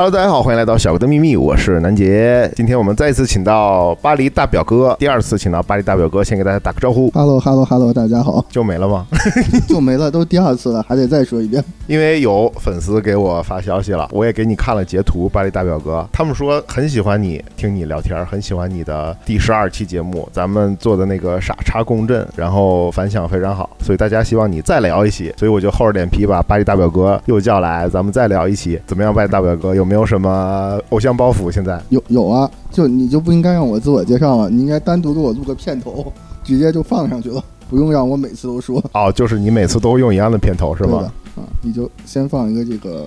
Hello，大家好，欢迎来到小哥的秘密，我是南杰。今天我们再一次请到巴黎大表哥，第二次请到巴黎大表哥，先给大家打个招呼。Hello，Hello，Hello，大家好，就没了吗？就没了，都第二次了，还得再说一遍。因为有粉丝给我发消息了，我也给你看了截图。巴黎大表哥，他们说很喜欢你，听你聊天，很喜欢你的第十二期节目，咱们做的那个傻叉共振，然后反响非常好，所以大家希望你再聊一期，所以我就厚着脸皮把巴黎大表哥又叫来，咱们再聊一期，怎么样？巴黎大表哥有没有什么偶像包袱？现在有有啊，就你就不应该让我自我介绍了，你应该单独给我录个片头，直接就放上去了，不用让我每次都说，哦，就是你每次都用一样的片头是吗？啊，你就先放一个这个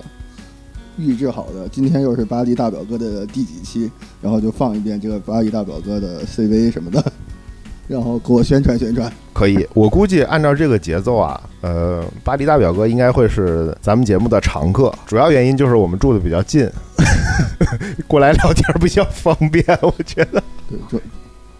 预制好的，今天又是巴黎大表哥的第几期，然后就放一遍这个巴黎大表哥的 CV 什么的，然后给我宣传宣传。可以，我估计按照这个节奏啊，呃，巴黎大表哥应该会是咱们节目的常客。主要原因就是我们住的比较近，过来聊天比较方便，我觉得。对，主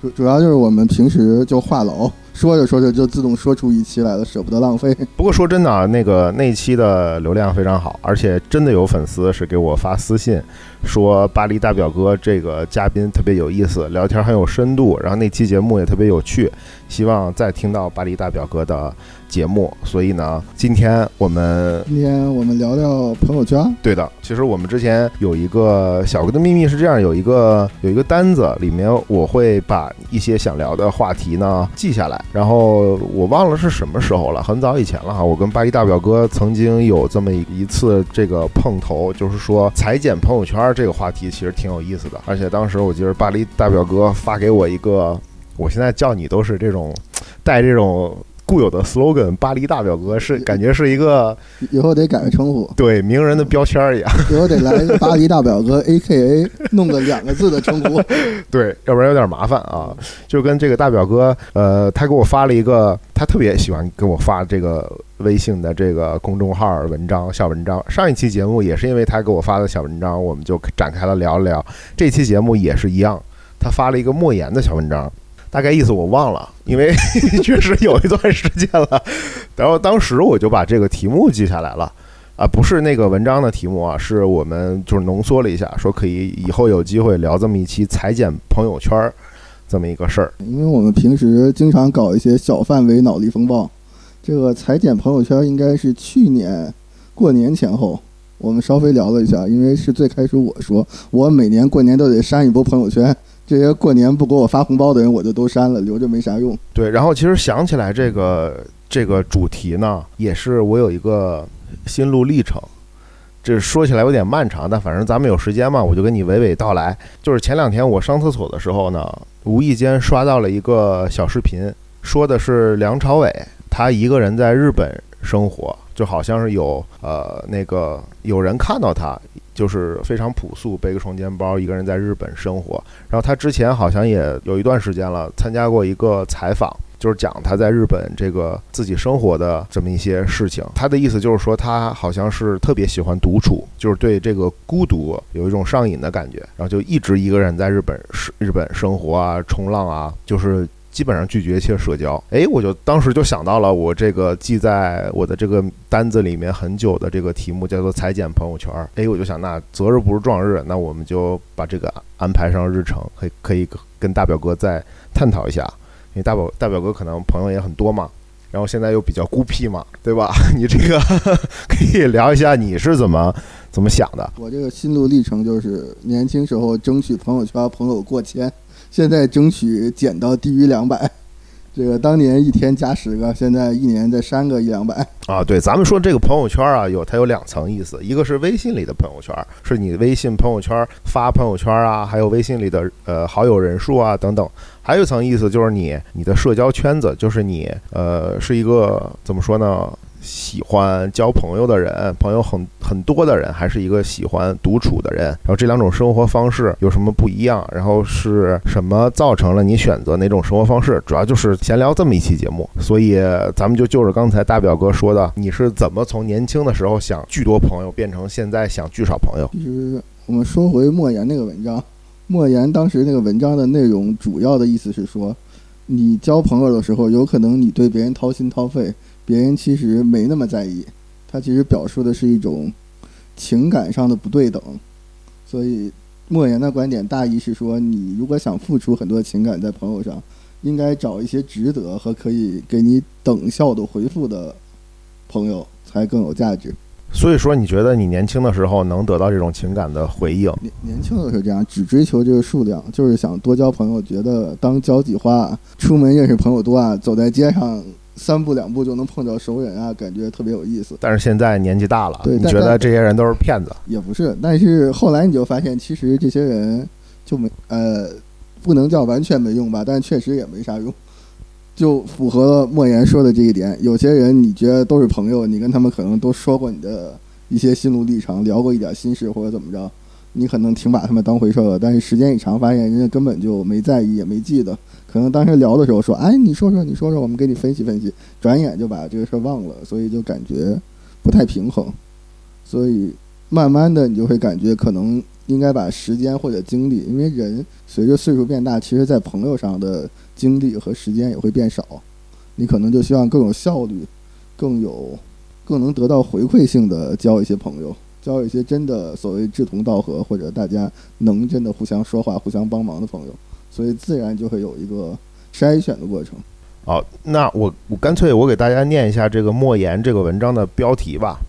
主主要就是我们平时就话痨，说着说着就自动说出一期来了，舍不得浪费。不过说真的啊，那个那一期的流量非常好，而且真的有粉丝是给我发私信说巴黎大表哥这个嘉宾特别有意思，聊天很有深度，然后那期节目也特别有趣，希望再听到巴黎大表哥的节目。所以呢，今天我们今天我们聊聊朋友圈。对的，其实我们之前有一个小哥的秘密是这样，有一个有一个单子，里面我会把一些想聊的话题呢记下来，然后我忘了是什么时候了，很早以前了哈。我跟巴黎大表哥曾经有这么一次这个碰头，就是说裁剪朋友圈这个话题其实挺有意思的，而且当时我记得巴黎大表哥发给我一个，我现在叫你都是这种带这种。固有的 slogan，巴黎大表哥是感觉是一个以后得改个称呼，对名人的标签儿一样。以后得来个巴黎大表哥 A K A，弄个两个字的称呼。对，要不然有点麻烦啊。就跟这个大表哥，呃，他给我发了一个，他特别喜欢给我发这个微信的这个公众号文章、小文章。上一期节目也是因为他给我发的小文章，我们就展开了聊了聊。这期节目也是一样，他发了一个莫言的小文章。大概意思我忘了，因为 确实有一段时间了。然后当时我就把这个题目记下来了，啊，不是那个文章的题目啊，是我们就是浓缩了一下，说可以以后有机会聊这么一期裁剪朋友圈这么一个事儿。因为我们平时经常搞一些小范围脑力风暴，这个裁剪朋友圈应该是去年过年前后，我们稍微聊了一下，因为是最开始我说，我每年过年都得删一波朋友圈。这些过年不给我发红包的人，我就都删了，留着没啥用。对，然后其实想起来这个这个主题呢，也是我有一个心路历程。这说起来有点漫长，但反正咱们有时间嘛，我就跟你娓娓道来。就是前两天我上厕所的时候呢，无意间刷到了一个小视频，说的是梁朝伟他一个人在日本生活，就好像是有呃那个有人看到他。就是非常朴素，背个双肩包，一个人在日本生活。然后他之前好像也有一段时间了，参加过一个采访，就是讲他在日本这个自己生活的这么一些事情。他的意思就是说，他好像是特别喜欢独处，就是对这个孤独有一种上瘾的感觉，然后就一直一个人在日本日本生活啊，冲浪啊，就是。基本上拒绝一切社交，哎，我就当时就想到了我这个记在我的这个单子里面很久的这个题目，叫做裁剪朋友圈。哎，我就想，那择日不如撞日，那我们就把这个安排上日程，可以可以跟大表哥再探讨一下，因为大表大表哥可能朋友也很多嘛，然后现在又比较孤僻嘛，对吧？你这个 可以聊一下你是怎么怎么想的？我这个心路历程就是年轻时候争取朋友圈朋友过千。现在争取减到低于两百，这个当年一天加十个，现在一年再删个一两百啊。对，咱们说这个朋友圈啊，有它有两层意思，一个是微信里的朋友圈，是你微信朋友圈发朋友圈啊，还有微信里的呃好友人数啊等等；还有一层意思就是你你的社交圈子，就是你呃是一个怎么说呢？喜欢交朋友的人，朋友很很多的人，还是一个喜欢独处的人。然后这两种生活方式有什么不一样？然后是什么造成了你选择哪种生活方式？主要就是闲聊这么一期节目。所以咱们就就着刚才大表哥说的，你是怎么从年轻的时候想聚多朋友，变成现在想聚少朋友？其实我们说回莫言那个文章，莫言当时那个文章的内容，主要的意思是说，你交朋友的时候，有可能你对别人掏心掏肺。别人其实没那么在意，他其实表述的是一种情感上的不对等。所以莫言的观点大意是说，你如果想付出很多情感在朋友上，应该找一些值得和可以给你等效的回复的朋友，才更有价值。所以说，你觉得你年轻的时候能得到这种情感的回应？年年轻的时候这样，只追求这个数量，就是想多交朋友，觉得当交际花，出门认识朋友多啊，走在街上三步两步就能碰到熟人啊，感觉特别有意思。但是现在年纪大了，对你觉得这些人都是骗子？也不是，但是后来你就发现，其实这些人就没呃，不能叫完全没用吧，但确实也没啥用，就符合了莫言说的这一点。有些人你觉得都是朋友，你跟他们可能都说过你的一些心路历程，聊过一点心事或者怎么着，你可能挺把他们当回事儿了。但是时间一长，发现人家根本就没在意，也没记得。可能当时聊的时候说，哎，你说说，你说说，我们给你分析分析，转眼就把这个事儿忘了，所以就感觉不太平衡。所以慢慢的，你就会感觉可能应该把时间或者精力，因为人随着岁数变大，其实在朋友上的精力和时间也会变少。你可能就希望更有效率，更有更能得到回馈性的交一些朋友，交一些真的所谓志同道合或者大家能真的互相说话、互相帮忙的朋友。所以自然就会有一个筛选的过程。好，那我我干脆我给大家念一下这个莫言这个文章的标题吧。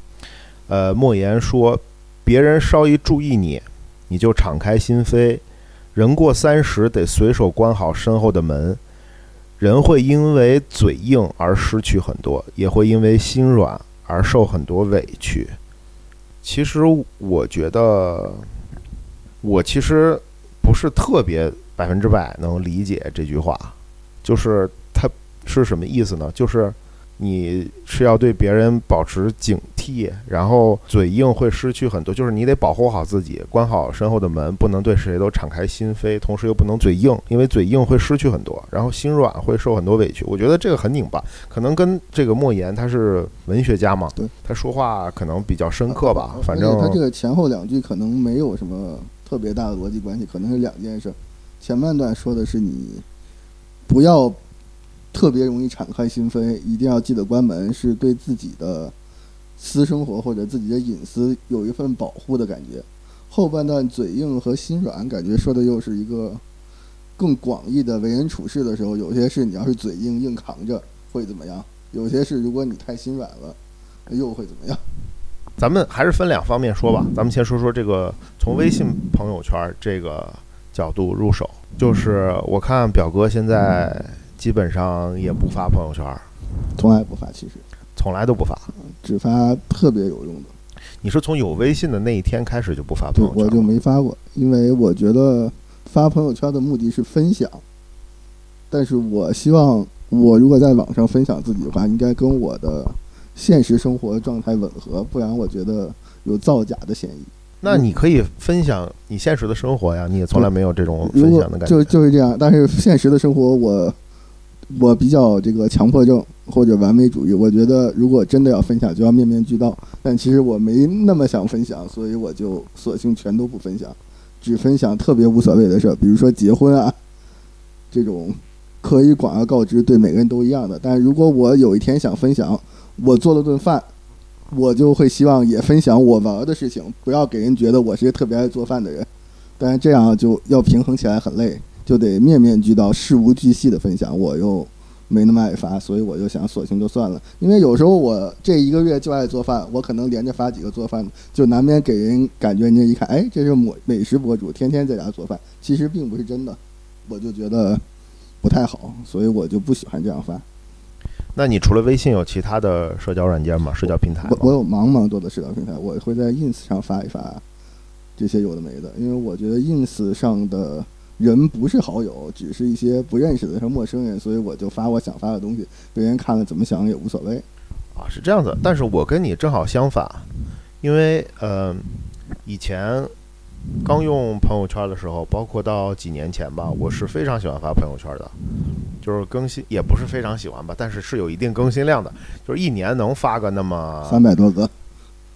呃，莫言说，别人稍一注意你，你就敞开心扉。人过三十，得随手关好身后的门。人会因为嘴硬而失去很多，也会因为心软而受很多委屈。其实我觉得，我其实不是特别百分之百能理解这句话，就是它是什么意思呢？就是你是要对别人保持警惕，然后嘴硬会失去很多，就是你得保护好自己，关好身后的门，不能对谁都敞开心扉，同时又不能嘴硬，因为嘴硬会失去很多，然后心软会受很多委屈。我觉得这个很拧巴，可能跟这个莫言他是文学家嘛，对，他说话可能比较深刻吧，反正他这个前后两句可能没有什么特别大的逻辑关系，可能是两件事。前半段说的是你不要特别容易敞开心扉，一定要记得关门，是对自己的私生活或者自己的隐私有一份保护的感觉。后半段嘴硬和心软，感觉说的又是一个更广义的为人处事的时候，有些事你要是嘴硬硬扛着会怎么样？有些事如果你太心软了，又会怎么样？咱们还是分两方面说吧。咱们先说说这个从微信朋友圈这个角度入手，就是我看表哥现在基本上也不发朋友圈，从来不发，其实从来都不发。只发特别有用的。你是从有微信的那一天开始就不发朋友，圈我就？没发过，因为我觉得发朋友圈的目的是分享，但是我希望我如果在网上分享自己的话，应该跟我的现实生活状态吻合，不然我觉得有造假的嫌疑。那你可以分享你现实的生活呀，你也从来没有这种分享的感觉。就就是这样，但是现实的生活我我比较这个强迫症或者完美主义，我觉得如果真的要分享，就要面面俱到。但其实我没那么想分享，所以我就索性全都不分享，只分享特别无所谓的事儿，比如说结婚啊这种可以广而告之，对每个人都一样的。但如果我有一天想分享我做了顿饭，我就会希望也分享我玩儿的事情，不要给人觉得我是一个特别爱做饭的人。但是这样就要平衡起来很累，就得面面俱到、事无巨细的分享。我又没那么爱发，所以我就想索性就算了。因为有时候我这一个月就爱做饭，我可能连着发几个做饭，就难免给人感觉人家一看，哎，这是美美食博主，天天在家做饭，其实并不是真的，我就觉得不太好，所以我就不喜欢这样发。那你除了微信有其他的社交软件吗？社交平台我我有茫茫多的社交平台，我会在 ins 上发一发这些有的没的，因为我觉得 ins 上的人不是好友，只是一些不认识的和陌生人，所以我就发我想发的东西，别人看了怎么想也无所谓。啊，是这样子。但是我跟你正好相反，因为呃，以前刚用朋友圈的时候，包括到几年前吧，我是非常喜欢发朋友圈的，就是更新也不是非常喜欢吧，但是是有一定更新量的，就是一年能发个那么三百多个，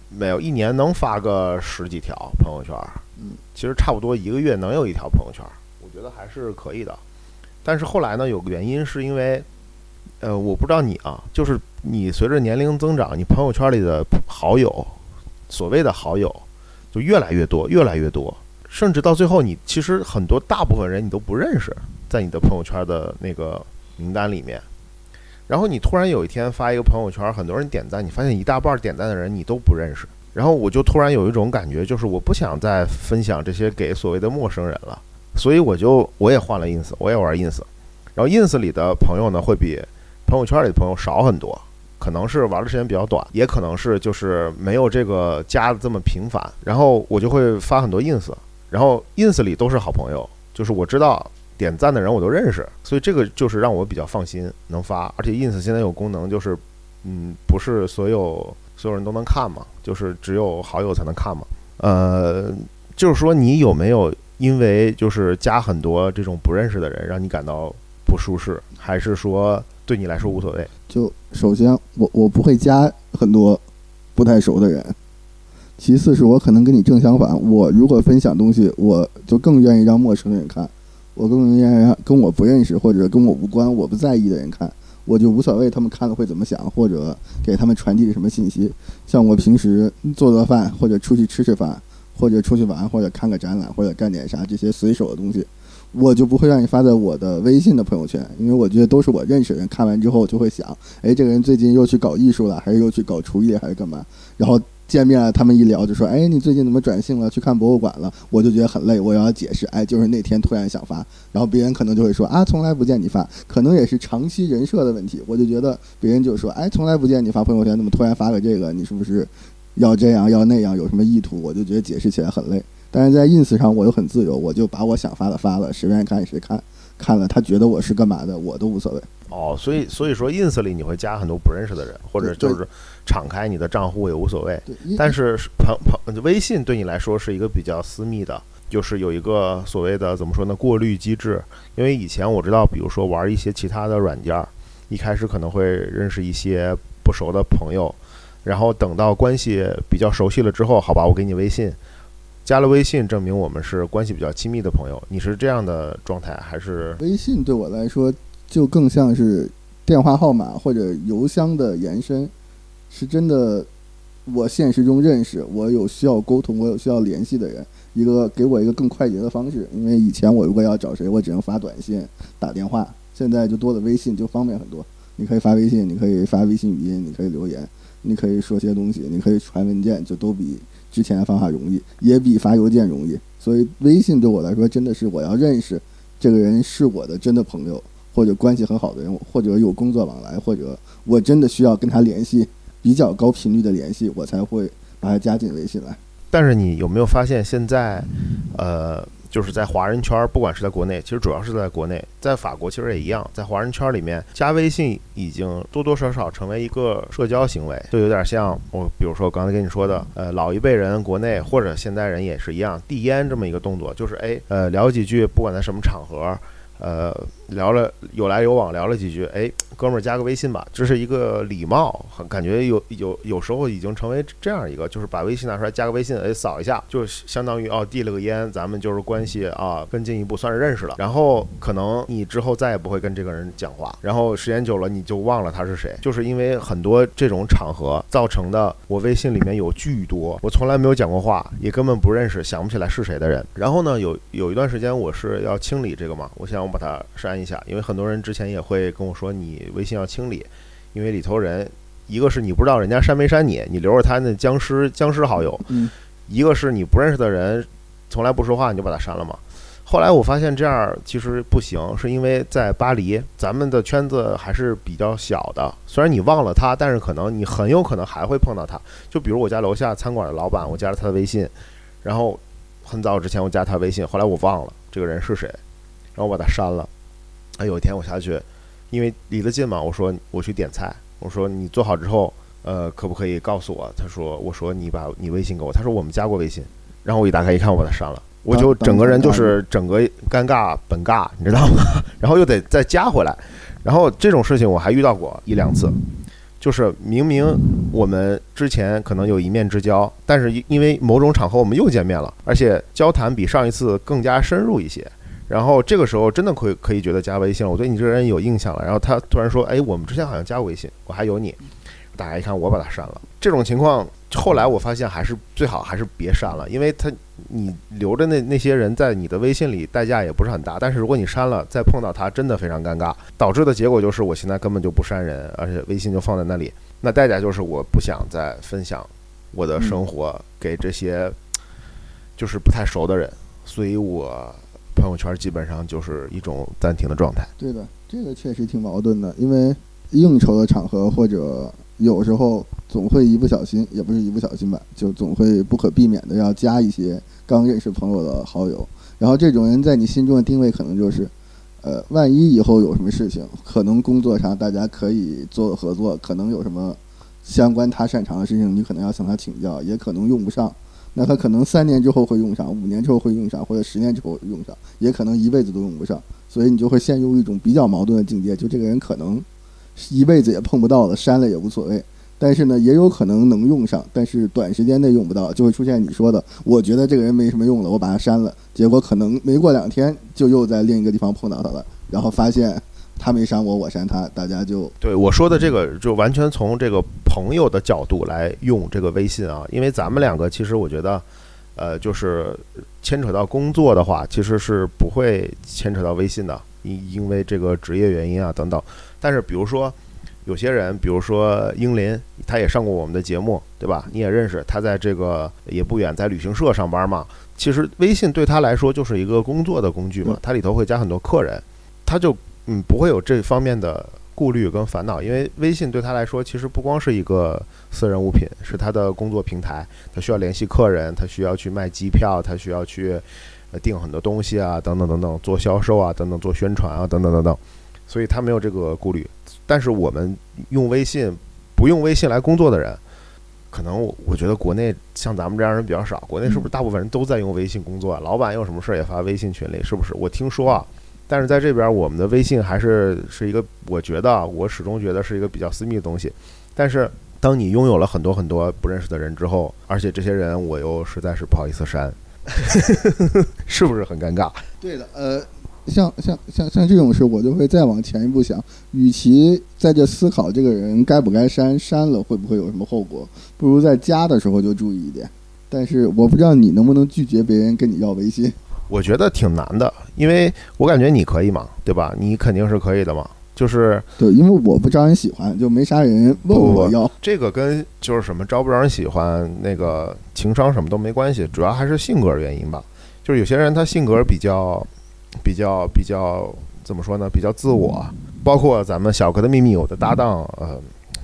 没有，一年能发个十几条朋友圈儿，嗯，其实差不多一个月能有一条朋友圈儿，我觉得还是可以的。但是后来呢，有个原因是因为，呃，我不知道你啊，就是你随着年龄增长，你朋友圈里的好友，所谓的好友，就越来越多，越来越多。甚至到最后，你其实很多大部分人你都不认识，在你的朋友圈的那个名单里面。然后你突然有一天发一个朋友圈，很多人点赞，你发现一大半点赞的人你都不认识。然后我就突然有一种感觉，就是我不想再分享这些给所谓的陌生人了，所以我就我也换了 ins，我也玩 ins。然后 ins 里的朋友呢，会比朋友圈里的朋友少很多，可能是玩的时间比较短，也可能是就是没有这个加的这么频繁。然后我就会发很多 ins，然后 ins 里都是好朋友，就是我知道。点赞的人我都认识，所以这个就是让我比较放心能发。而且 ins 现在有功能，就是嗯，不是所有所有人都能看嘛，就是只有好友才能看嘛。呃，就是说你有没有因为就是加很多这种不认识的人，让你感到不舒适，还是说对你来说无所谓？就首先我我不会加很多不太熟的人，其次是我可能跟你正相反，我如果分享东西，我就更愿意让陌生人看。我更愿意让跟我不认识或者跟我无关、我不在意的人看，我就无所谓他们看了会怎么想，或者给他们传递什么信息。像我平时做做饭，或者出去吃吃饭，或者出去玩，或者看个展览，或者干点啥这些随手的东西，我就不会让你发在我的微信的朋友圈，因为我觉得都是我认识的人，看完之后就会想，哎，这个人最近又去搞艺术了，还是又去搞厨艺，还是干嘛？然后。见面了，他们一聊就说：“哎，你最近怎么转性了？去看博物馆了？”我就觉得很累，我要解释。哎，就是那天突然想发，然后别人可能就会说：“啊，从来不见你发。”可能也是长期人设的问题。我就觉得别人就说：“哎，从来不见你发朋友圈，怎么突然发个这个？你是不是要这样要那样？有什么意图？”我就觉得解释起来很累。但是在 ins 上我又很自由，我就把我想发的发了，谁愿意看谁看。看了他觉得我是干嘛的，我都无所谓。哦，所以所以说，ins 里你会加很多不认识的人，或者就是敞开你的账户也无所谓。但是朋朋微信对你来说是一个比较私密的，就是有一个所谓的怎么说呢过滤机制。因为以前我知道，比如说玩一些其他的软件，一开始可能会认识一些不熟的朋友，然后等到关系比较熟悉了之后，好吧，我给你微信。加了微信，证明我们是关系比较亲密的朋友。你是这样的状态，还是微信对我来说就更像是电话号码或者邮箱的延伸？是真的，我现实中认识，我有需要沟通，我有需要联系的人，一个给我一个更快捷的方式。因为以前我如果要找谁，我只能发短信、打电话，现在就多了微信，就方便很多。你可以发微信，你可以发微信语音，你可以留言，你可以说些东西，你可以传文件，就都比。之前的方法容易，也比发邮件容易，所以微信对我来说真的是我要认识这个人是我的真的朋友，或者关系很好的人，或者有工作往来，或者我真的需要跟他联系，比较高频率的联系，我才会把他加进微信来。但是你有没有发现现在，呃？就是在华人圈，不管是在国内，其实主要是在国内，在法国其实也一样，在华人圈里面加微信已经多多少少成为一个社交行为，就有点像我，比如说我刚才跟你说的，呃，老一辈人国内或者现代人也是一样，递烟这么一个动作，就是哎，呃，聊几句，不管在什么场合，呃。聊了有来有往，聊了几句，哎，哥们儿加个微信吧，这是一个礼貌，很感觉有有有时候已经成为这样一个，就是把微信拿出来加个微信，哎，扫一下，就相当于哦递了个烟，咱们就是关系啊更进一步，算是认识了。然后可能你之后再也不会跟这个人讲话，然后时间久了你就忘了他是谁，就是因为很多这种场合造成的。我微信里面有巨多我从来没有讲过话，也根本不认识，想不起来是谁的人。然后呢，有有一段时间我是要清理这个嘛，我想我把它删。一下，因为很多人之前也会跟我说，你微信要清理，因为里头人，一个是你不知道人家删没删你，你留着他那僵尸僵尸好友，嗯，一个是你不认识的人，从来不说话，你就把他删了嘛。后来我发现这样其实不行，是因为在巴黎，咱们的圈子还是比较小的。虽然你忘了他，但是可能你很有可能还会碰到他。就比如我家楼下餐馆的老板，我加了他的微信，然后很早之前我加他微信，后来我忘了这个人是谁，然后我把他删了。哎，有一天我下去，因为离得近嘛，我说我去点菜，我说你做好之后，呃，可不可以告诉我？他说，我说你把你微信给我，他说我们加过微信，然后我一打开一看，我把他删了，我就整个人就是整个尴尬本尬，你知道吗？然后又得再加回来，然后这种事情我还遇到过一两次，就是明明我们之前可能有一面之交，但是因为某种场合我们又见面了，而且交谈比上一次更加深入一些。然后这个时候真的可以可以觉得加微信了，我对你这个人有印象了。然后他突然说：“哎，我们之前好像加过微信，我还有你。”大家一看，我把他删了。这种情况后来我发现还是最好还是别删了，因为他你留着那那些人在你的微信里，代价也不是很大。但是如果你删了，再碰到他，真的非常尴尬。导致的结果就是我现在根本就不删人，而且微信就放在那里。那代价就是我不想再分享我的生活给这些就是不太熟的人，所以我朋友圈基本上就是一种暂停的状态。对的，这个确实挺矛盾的，因为应酬的场合或者有时候总会一不小心，也不是一不小心吧，就总会不可避免的要加一些刚认识朋友的好友，然后这种人在你心中的定位可能就是。呃，万一以后有什么事情，可能工作上大家可以做合作，可能有什么相关他擅长的事情，你可能要向他请教，也可能用不上。那他可能三年之后会用上，五年之后会用上，或者十年之后用上，也可能一辈子都用不上。所以你就会陷入一种比较矛盾的境界，就这个人可能一辈子也碰不到了，删了也无所谓。但是呢，也有可能能用上，但是短时间内用不到，就会出现你说的，我觉得这个人没什么用了，我把他删了，结果可能没过两天就又在另一个地方碰到他了，然后发现他没删我，我删他，大家就对我说的这个就完全从这个朋友的角度来用这个微信啊，因为咱们两个其实我觉得，呃，就是牵扯到工作的话，其实是不会牵扯到微信的，因因为这个职业原因啊等等，但是比如说。有些人，比如说英林，他也上过我们的节目，对吧？你也认识他，在这个也不远，在旅行社上班嘛。其实微信对他来说就是一个工作的工具嘛，它里头会加很多客人，他就嗯不会有这方面的顾虑跟烦恼，因为微信对他来说其实不光是一个私人物品，是他的工作平台，他需要联系客人，他需要去卖机票，他需要去订很多东西啊，等等等等，做销售啊，等等做宣传啊，等等等等，所以他没有这个顾虑。但是我们用微信，不用微信来工作的人，可能我我觉得国内像咱们这样人比较少。国内是不是大部分人都在用微信工作？老板有什么事儿也发微信群里，是不是？我听说啊，但是在这边我们的微信还是是一个，我觉得我始终觉得是一个比较私密的东西。但是当你拥有了很多很多不认识的人之后，而且这些人我又实在是不好意思删，是不是很尴尬？对的，呃。像像像像这种事，我就会再往前一步想，与其在这思考这个人该不该删，删了会不会有什么后果，不如在加的时候就注意一点。但是我不知道你能不能拒绝别人跟你要微信。我觉得挺难的，因为我感觉你可以嘛，对吧？你肯定是可以的嘛。就是对，因为我不招人喜欢，就没啥人问我要。这个跟就是什么招不招人喜欢，那个情商什么都没关系，主要还是性格原因吧。就是有些人他性格比较。比较比较怎么说呢？比较自我，包括咱们小哥的秘密我的搭档，呃，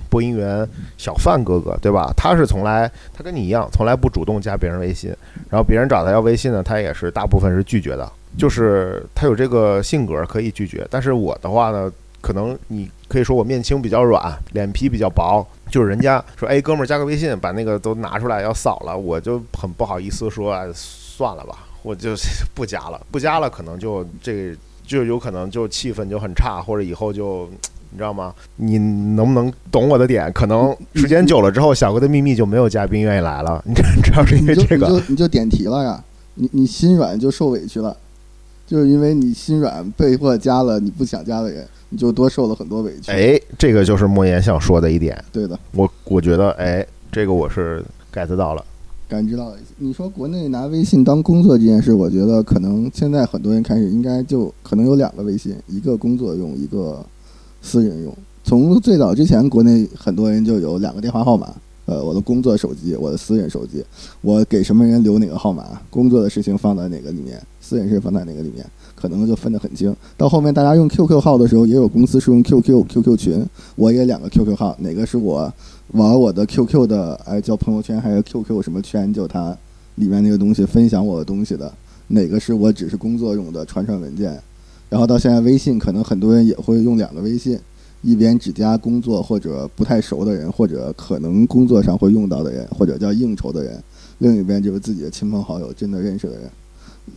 播音员小范哥哥，对吧？他是从来他跟你一样，从来不主动加别人微信，然后别人找他要微信呢，他也是大部分是拒绝的，就是他有这个性格可以拒绝。但是我的话呢，可能你可以说我面青比较软，脸皮比较薄，就是人家说哎哥们儿加个微信，把那个都拿出来要扫了，我就很不好意思说算了吧。我就 不加了，不加了，可能就这就有可能就气氛就很差，或者以后就你知道吗？你能不能懂我的点？可能时间久了之后，小哥的秘密就没有嘉宾愿意来了。你知道是因为这个，你就你就点题了呀？你你心软就受委屈了，就是因为你心软被迫加了你不想加的人，你就多受了很多委屈。哎，这个就是莫言想说的一点。对的，我我觉得哎，这个我是 get 到了。感知到，你说国内拿微信当工作这件事，我觉得可能现在很多人开始应该就可能有两个微信，一个工作用，一个私人用。从最早之前，国内很多人就有两个电话号码，呃，我的工作手机，我的私人手机，我给什么人留哪个号码，工作的事情放在哪个里面，私人事放在哪个里面，可能就分得很清。到后面大家用 QQ 号的时候，也有公司是用 QQ QQ 群，我也两个 QQ 号，哪个是我？玩我的 QQ 的，哎，叫朋友圈还是 QQ 什么圈？就它里面那个东西分享我的东西的，哪个是我只是工作用的传传文件？然后到现在微信，可能很多人也会用两个微信，一边只加工作或者不太熟的人，或者可能工作上会用到的人，或者叫应酬的人，另一边就是自己的亲朋好友，真的认识的人。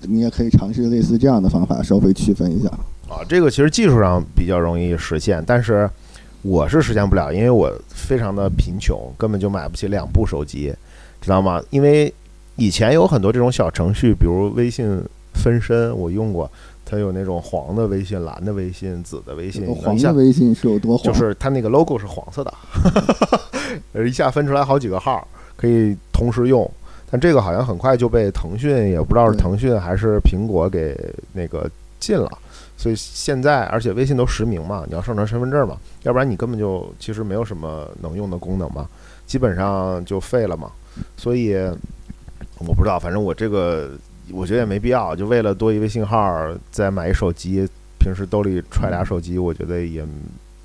你也可以尝试类似这样的方法，稍微区分一下。啊，这个其实技术上比较容易实现，但是。我是实现不了，因为我非常的贫穷，根本就买不起两部手机，知道吗？因为以前有很多这种小程序，比如微信分身，我用过，它有那种黄的微信、蓝的微信、紫的微信。黄的微信是有多黄？就是它那个 logo 是黄色的，一下分出来好几个号，可以同时用。但这个好像很快就被腾讯，也不知道是腾讯还是苹果给那个禁了。所以现在，而且微信都实名嘛，你要上传身份证嘛，要不然你根本就其实没有什么能用的功能嘛，基本上就废了嘛。所以我不知道，反正我这个我觉得也没必要，就为了多一微信号再买一手机，平时兜里揣俩手机，我觉得也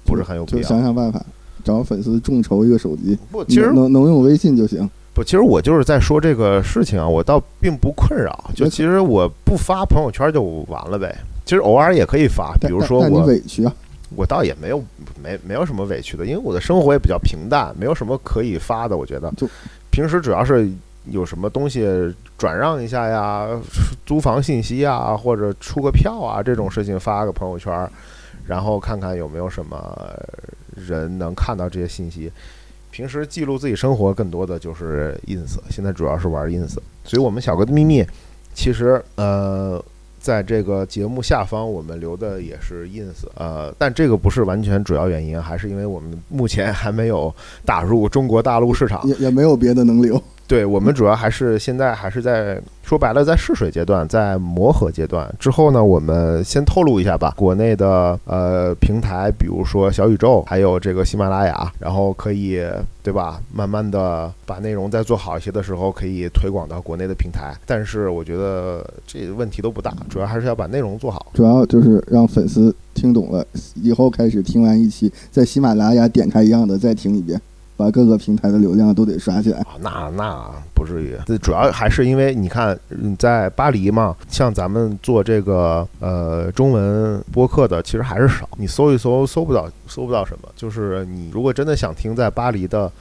不是很有必要就要。想想办法，找粉丝众筹一个手机，不，其实能能能用微信就行。不，其实我就是在说这个事情啊，我倒并不困扰，就其实我不发朋友圈就完了呗。其实偶尔也可以发，比如说我委屈啊，我倒也没有没没有什么委屈的，因为我的生活也比较平淡，没有什么可以发的。我觉得就平时主要是有什么东西转让一下呀，租房信息啊，或者出个票啊这种事情发个朋友圈，然后看看有没有什么人能看到这些信息。平时记录自己生活更多的就是 ins，现在主要是玩 ins，所以我们小哥的秘密其实呃。在这个节目下方，我们留的也是 ins，呃，但这个不是完全主要原因，还是因为我们目前还没有打入中国大陆市场。也也没有别的能留。对我们主要还是现在还是在说白了，在试水阶段，在磨合阶段。之后呢，我们先透露一下吧。国内的呃平台，比如说小宇宙，还有这个喜马拉雅，然后可以对吧？慢慢的把内容再做好一些的时候，可以推广到国内的平台。但是我觉得这问题都不大，主要还是要把内容做好。主要就是让粉丝听懂了，以后开始听完一期，在喜马拉雅点开一样的再听一遍，把各个平台的流量都得刷起来。那那不至于，这主要还是因为你看，嗯在巴黎嘛，像咱们做这个呃中文播客的，其实还是少。你搜一搜，搜不到，搜不到什么。就是你如果真的想听在巴黎的，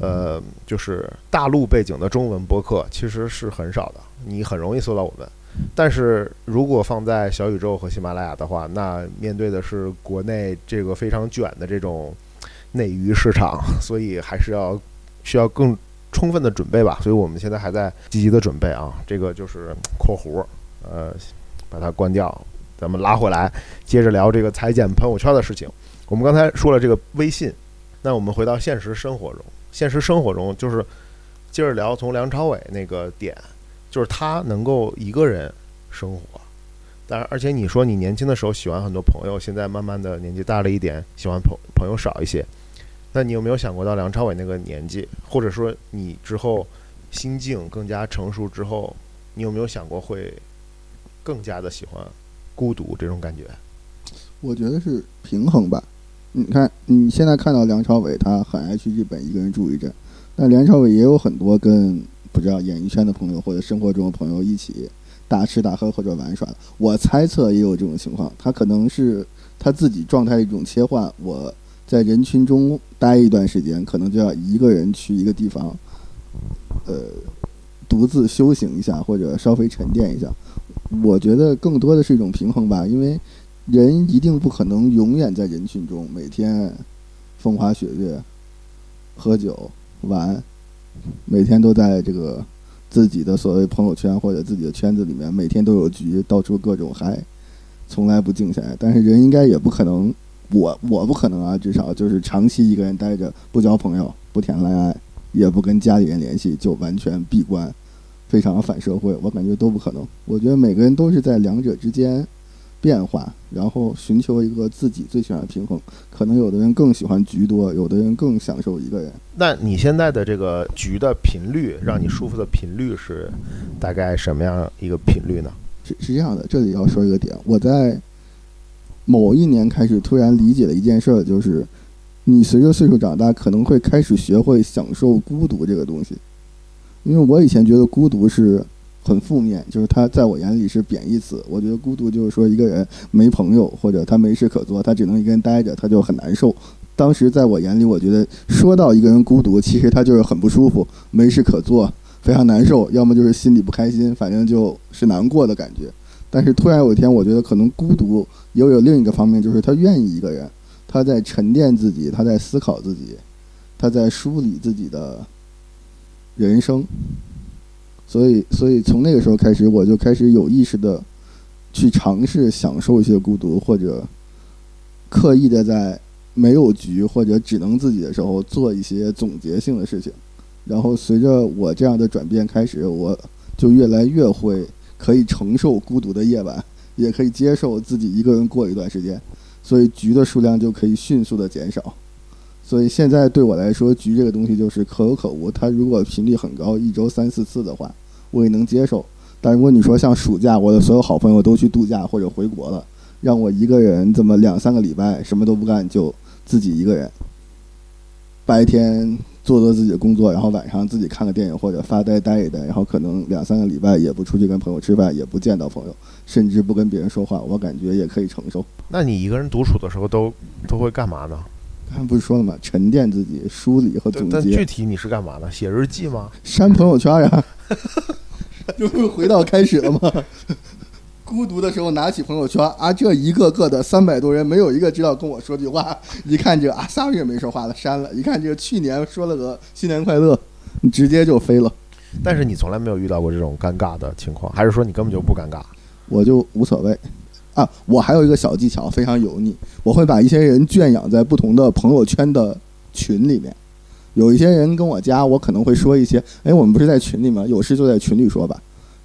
呃，就是大陆背景的中文播客，其实是很少的，你很容易搜到我们。但是如果放在小宇宙和喜马拉雅的话，那面对的是国内这个非常卷的这种内娱市场，所以还是要需要更充分的准备吧。所以我们现在还在积极的准备啊。这个就是括弧，呃，把它关掉，咱们拉回来，接着聊这个裁剪朋友圈的事情。我们刚才说了这个微信，那我们回到现实生活中，现实生活中就是接着聊从梁朝伟那个点。就是他能够一个人生活，但是而且你说你年轻的时候喜欢很多朋友，现在慢慢的年纪大了一点，喜欢朋朋友少一些，那你有没有想过到梁朝伟那个年纪，或者说你之后心境更加成熟之后，你有没有想过会更加的喜欢孤独这种感觉？我觉得是平衡吧。你看，你现在看到梁朝伟，他很爱去日本一个人住一阵，但梁朝伟也有很多跟不知道演艺圈的朋友或者生活中的朋友一起大吃大喝或者玩耍。我猜测也有这种情况，他可能是他自己状态的一种切换。我在人群中待一段时间，可能就要一个人去一个地方，呃，独自修行一下或者稍微沉淀一下。我觉得更多的是一种平衡吧，因为人一定不可能永远在人群中每天风花雪月、喝酒玩。每天都在这个自己的所谓朋友圈或者自己的圈子里面，每天都有局，到处各种嗨，从来不静下来。但是人应该也不可能，我我不可能啊，至少就是长期一个人待着，不交朋友，不谈恋爱，也不跟家里人联系，就完全闭关，非常反社会。我感觉都不可能。我觉得每个人都是在两者之间变化，然后寻求一个自己最喜欢的平衡。可能有的人更喜欢局多，有的人更享受一个人。那你现在的这个局的频率，让你舒服的频率是大概什么样一个频率呢？是是这样的，这里要说一个点，我在某一年开始突然理解了一件事儿，就是你随着岁数长大，可能会开始学会享受孤独这个东西。因为我以前觉得孤独是很负面，就是它在我眼里是贬义词。我觉得孤独就是说一个人没朋友，或者他没事可做，他只能一个人待着，他就很难受。当时在我眼里，我觉得说到一个人孤独，其实他就是很不舒服，没事可做，非常难受，要么就是心里不开心，反正就是难过的感觉。但是突然有一天，我觉得可能孤独也有另一个方面，就是他愿意一个人，他在沉淀自己，他在思考自己，他在梳理自己的人生。所以，所以从那个时候开始，我就开始有意识的去尝试享受一些孤独，或者刻意的在没有局或者只能自己的时候做一些总结性的事情。然后随着我这样的转变开始，我就越来越会可以承受孤独的夜晚，也可以接受自己一个人过一段时间，所以局的数量就可以迅速的减少。所以现在对我来说，局这个东西就是可有可无。它如果频率很高，一周三四次的话，我也能接受。但如果你说像暑假，我的所有好朋友都去度假或者回国了，让我一个人这么两三个礼拜什么都不干，就自己一个人，白天做做自己的工作，然后晚上自己看个电影或者发呆待一待，然后可能两三个礼拜也不出去跟朋友吃饭，也不见到朋友，甚至不跟别人说话，我感觉也可以承受。那你一个人独处的时候都都会干嘛呢？刚才不是说了吗？沉淀自己，梳理和总但具，体你是干嘛呢？写日记吗？删朋友圈呀，就会回到开始了吗？孤独的时候拿起朋友圈啊，这一个个的三百多人，没有一个知道跟我说句话。一看这啊，仨月没说话了，删了。一看这个去年说了个新年快乐，你直接就飞了。但是你从来没有遇到过这种尴尬的情况，还是说你根本就不尴尬？我就无所谓。啊，我还有一个小技巧，非常油腻，我会把一些人圈养在不同的朋友圈的群里面。有一些人跟我加，我可能会说一些，哎，我们不是在群里吗？有事就在群里说吧。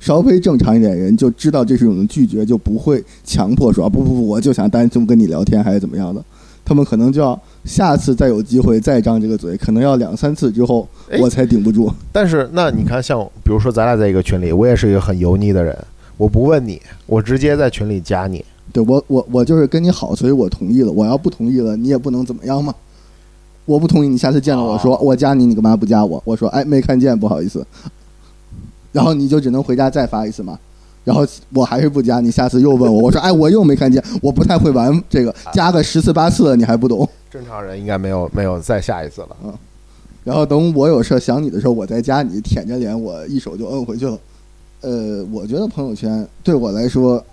稍微正常一点人就知道这是一种拒绝，就不会强迫说啊不不不，我就想单独跟你聊天还是怎么样的。他们可能就要下次再有机会再张这个嘴，可能要两三次之后哎我才顶不住。但是那你看，像比如说咱俩在一个群里，我也是一个很油腻的人，我不问你，我直接在群里加你。对我我我就是跟你好，所以我同意了。我要不同意了，你也不能怎么样嘛。我不同意，你下次见了我说、哦我加你，你干嘛不加我？我说哎没看见，不好意思。然后你就只能回家再发一次嘛。然后我还是不加，你下次又问我，我说 哎我又没看见，我不太会玩这个，加个十次八次了你还不懂。正常人应该没有没有再下一次了。然后等我有事想你的时候，我再加你，舔着脸我一手就摁回去了。呃，我觉得朋友圈对我来说，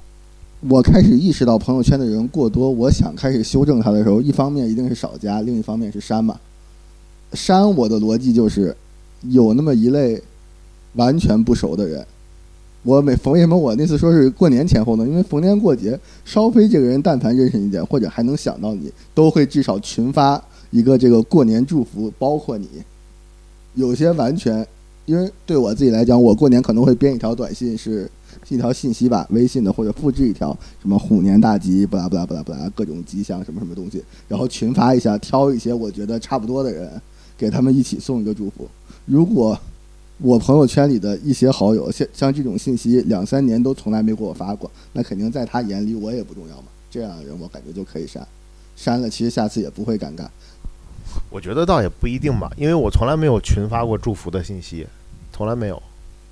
我开始意识到朋友圈的人过多，我想开始修正它的时候，一方面一定是少加，另一方面是删嘛。删我的逻辑就是，有那么一类完全不熟的人，我每逢为什么我那次说是过年前后呢？因为逢年过节，稍微这个人但凡认识一点，或者还能想到你，都会至少群发一个这个过年祝福，包括你。有些完全，因为对我自己来讲，我过年可能会编一条短信，是是一条信息吧，微信的，或者复制一条什么虎年大吉，不啦不啦不啦不啦，各种吉祥什么什么东西，然后群发一下，挑一些我觉得差不多的人，给他们一起送一个祝福。如果我朋友圈里的一些好友，像像这种信息两三年都从来没给我发过，那肯定在他眼里我也不重要嘛。这样的人我感觉就可以删，删了其实下次也不会尴尬。我觉得倒也不一定吧，因为我从来没有群发过祝福的信息，从来没有，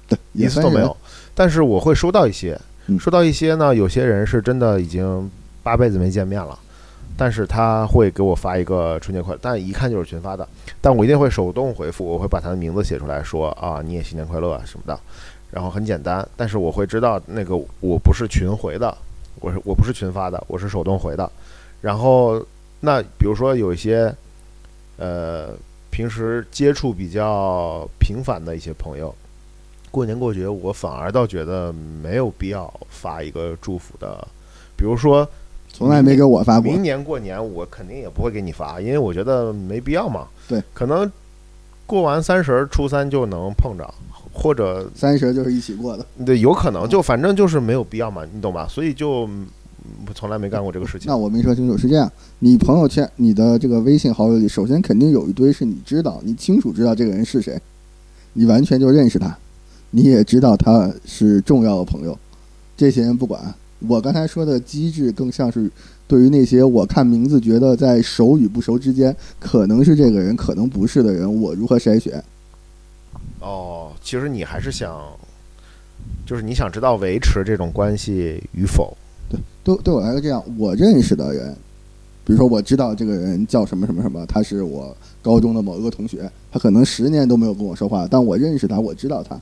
对，一次都没有。但是我会收到一些，嗯收到一些呢，有些人是真的已经八辈子没见面了，但是他会给我发一个春节快乐，但一看就是群发的，但我一定会手动回复，我会把他的名字写出来说啊，你也新年快乐什么的，然后很简单，但是我会知道那个我不是群回的，我是我不是群发的，我是手动回的，然后那比如说有一些。呃，平时接触比较频繁的一些朋友，过年过节，我反而倒觉得没有必要发一个祝福的。比如说，从来没给我发过明。年过年我肯定也不会给你发，因为我觉得没必要嘛。对，可能过完三十儿、初三就能碰着，或者三十就是一起过的。对，有可能就反正就是没有必要嘛，你懂吧？所以就嗯从来没干过这个事情那。我没说清楚，是这样：你朋友圈、你的这个微信好友里，首先肯定有一堆是你知道、你清楚知道这个人是谁，你完全就认识他，你也知道他是重要的朋友。这些人不管。我刚才说的机制，更像是对于那些我看名字觉得在熟与不熟之间，可能是这个人，可能不是的人，我如何筛选？哦，其实你还是想，就是你想知道维持这种关系与否。对对对我来说，这样我认识的人，比如说我知道这个人叫什么什么什么，他是我高中的某一个同学，他可能十年都没有跟我说话，但我认识他，我知道他。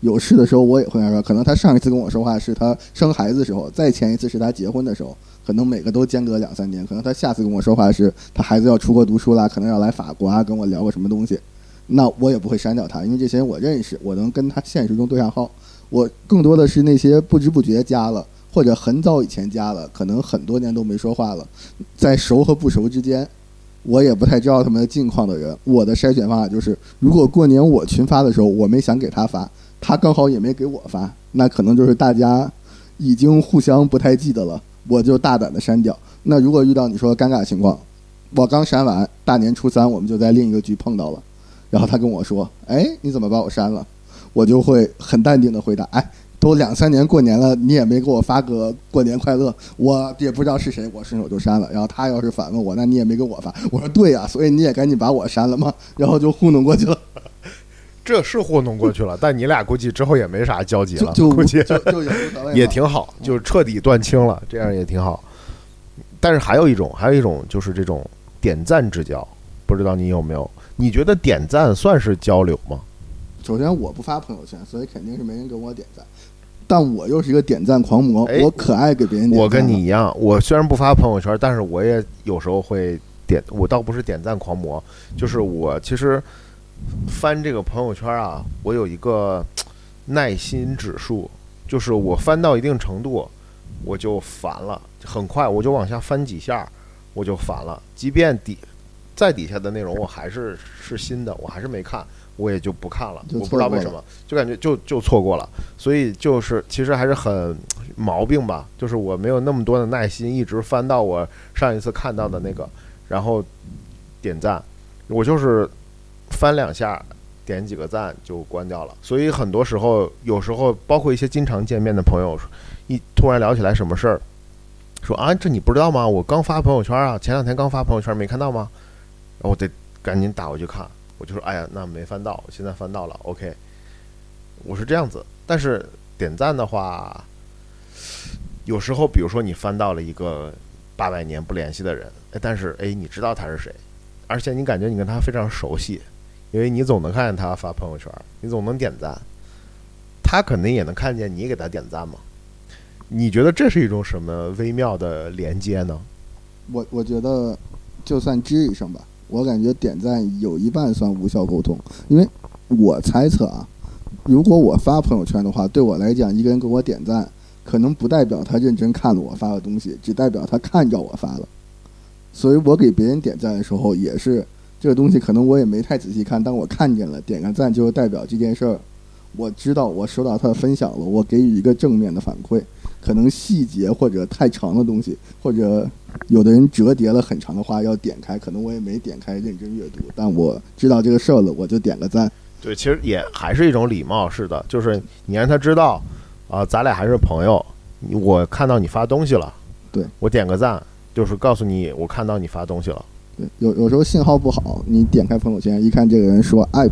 有事的时候我也会跟他说，可能他上一次跟我说话是他生孩子的时候，再前一次是他结婚的时候，可能每个都间隔两三年，可能他下次跟我说话是他孩子要出国读书啦，可能要来法国啊，跟我聊个什么东西，那我也不会删掉他，因为这些人我认识，我能跟他现实中对上号。我更多的是那些不知不觉加了。或者很早以前加了，可能很多年都没说话了，在熟和不熟之间，我也不太知道他们的近况的人，我的筛选方法就是，如果过年我群发的时候我没想给他发，他刚好也没给我发，那可能就是大家已经互相不太记得了，我就大胆的删掉。那如果遇到你说尴尬情况，我刚删完，大年初三我们就在另一个局碰到了，然后他跟我说：“哎，你怎么把我删了？”我就会很淡定的回答：“哎，都两三年过年了，你也没给我发个过年快乐，我也不知道是谁，我顺手就删了。然后他要是反问我，那你也没给我发，我说对呀、所以你也赶紧把我删了嘛，然后就糊弄过去了，这是糊弄过去了，但你俩估计之后也没啥交集了，就就估计就就 也挺好，就是彻底断清了，这样也挺好。但是还有一种，还有一种就是这种点赞之交，不知道你有没有？你觉得点赞算是交流吗？首先我不发朋友圈，所以肯定是没人给我点赞。但我又是一个点赞狂魔，哎我可爱给别人点赞。我跟你一样，我虽然不发朋友圈，但是我也有时候会点。我倒不是点赞狂魔，就是我其实翻这个朋友圈啊，我有一个耐心指数，就是我翻到一定程度，我就烦了，很快我就往下翻几下，我就烦了。即便底再底下的内容我还是是新的，我还是没看，我也就不看了。就我不知道为什么，就感觉就就错过了。所以就是其实还是很毛病吧，就是我没有那么多的耐心，一直翻到我上一次看到的那个，然后点赞，我就是翻两下。点几个赞就关掉了，所以很多时候，有时候包括一些经常见面的朋友，一突然聊起来什么事儿，说啊，这你不知道吗？我刚发朋友圈啊，前两天刚发朋友圈，没看到吗？然后我得赶紧打过去看，我就说，哎呀，那没翻到，现在翻到了，OK，我是这样子。但是点赞的话，有时候比如说你翻到了一个八百年不联系的人，哎，但是哎，你知道他是谁，而且你感觉你跟他非常熟悉，因为你总能看见他发朋友圈，你总能点赞，他肯定也能看见你给他点赞嘛。你觉得这是一种什么微妙的连接呢？我我觉得，就算吱一声吧，我感觉点赞有一半算无效沟通，因为我猜测啊，如果我发朋友圈的话，对我来讲，一个人给我点赞，可能不代表他认真看了我发的东西，只代表他看着我发了。所以我给别人点赞的时候，也是这个东西，可能我也没太仔细看，但我看见了，点个赞就代表这件事儿，我知道我收到他的分享了，我给予一个正面的反馈。可能细节或者太长的东西，或者有的人折叠了很长的话要点开，可能我也没点开认真阅读，但我知道这个事儿了，我就点个赞。对，其实也还是一种礼貌是的，就是你让他知道，啊、咱俩还是朋友。我看到你发东西了，对我点个赞，就是告诉你我看到你发东西了。有有时候信号不好，你点开朋友圈一看，这个人说哎。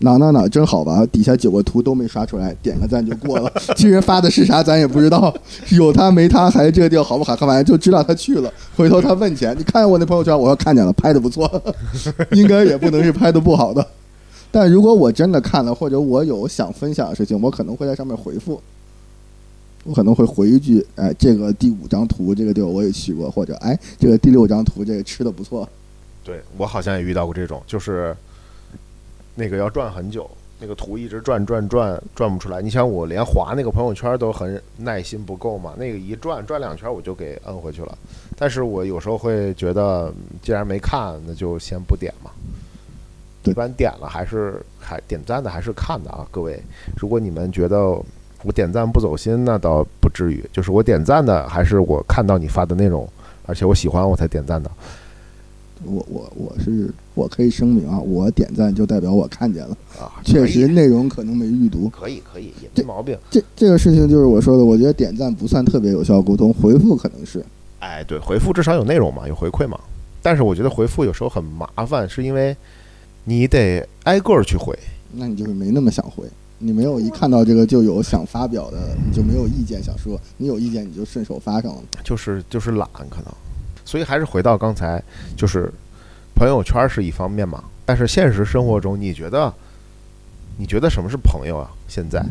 哪哪哪真好吧，底下九个图都没刷出来，点个赞就过了。其实发的是啥咱也不知道，有他没他，还是这个地方好不好看，反正就知道他去了。回头他问起来，你看我那朋友圈？我说看见了，拍的不错，应该也不能是拍的不好的。但如果我真的看了，或者我有想分享的事情，我可能会在上面回复，我可能会回一句，哎，这个第五张图这个地方我也去过，或者哎，这个第六张图这个吃的不错。对我好像也遇到过这种，就是那个要转很久，那个图一直转转转转不出来。你想我连划那个朋友圈都很耐心不够嘛，那个一转转两圈我就给摁回去了。但是我有时候会觉得，既然没看，那就先不点嘛。对一般点了还是还点赞的还是看的啊，各位。如果你们觉得我点赞不走心，那倒不至于。就是我点赞的还是我看到你发的内容，而且我喜欢我才点赞的。我我我是我可以声明啊，我点赞就代表我看见了，啊，确实内容可能没预读。可以可以，也没毛病。这这个事情就是我说的，我觉得点赞不算特别有效沟通，回复可能是。哎，对，回复至少有内容嘛，有回馈嘛。但是我觉得回复有时候很麻烦，是因为你得挨个儿去回。那你就是没那么想回，你没有一看到这个就有想发表的，你就没有意见想说，你有意见你就顺手发上了。就是就是懒可能，所以还是回到刚才，就是朋友圈是一方面嘛，但是现实生活中，你觉得你觉得什么是朋友啊？现在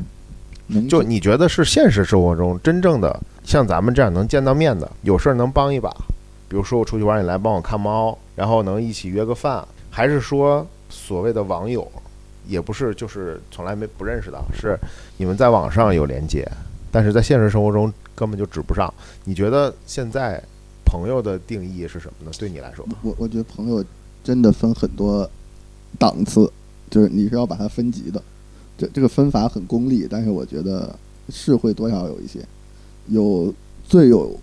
就你觉得是现实生活中真正的像咱们这样能见到面的，有事儿能帮一把，比如说我出去玩，你来帮我看猫，然后能一起约个饭，还是说所谓的网友，也不是就是从来没不认识的，是你们在网上有连接，但是在现实生活中根本就指不上。你觉得现在朋友的定义是什么呢？对你来说，我我觉得朋友真的分很多档次，就是你是要把它分级的。这这个分法很功利，但是我觉得是会多少有一些有最有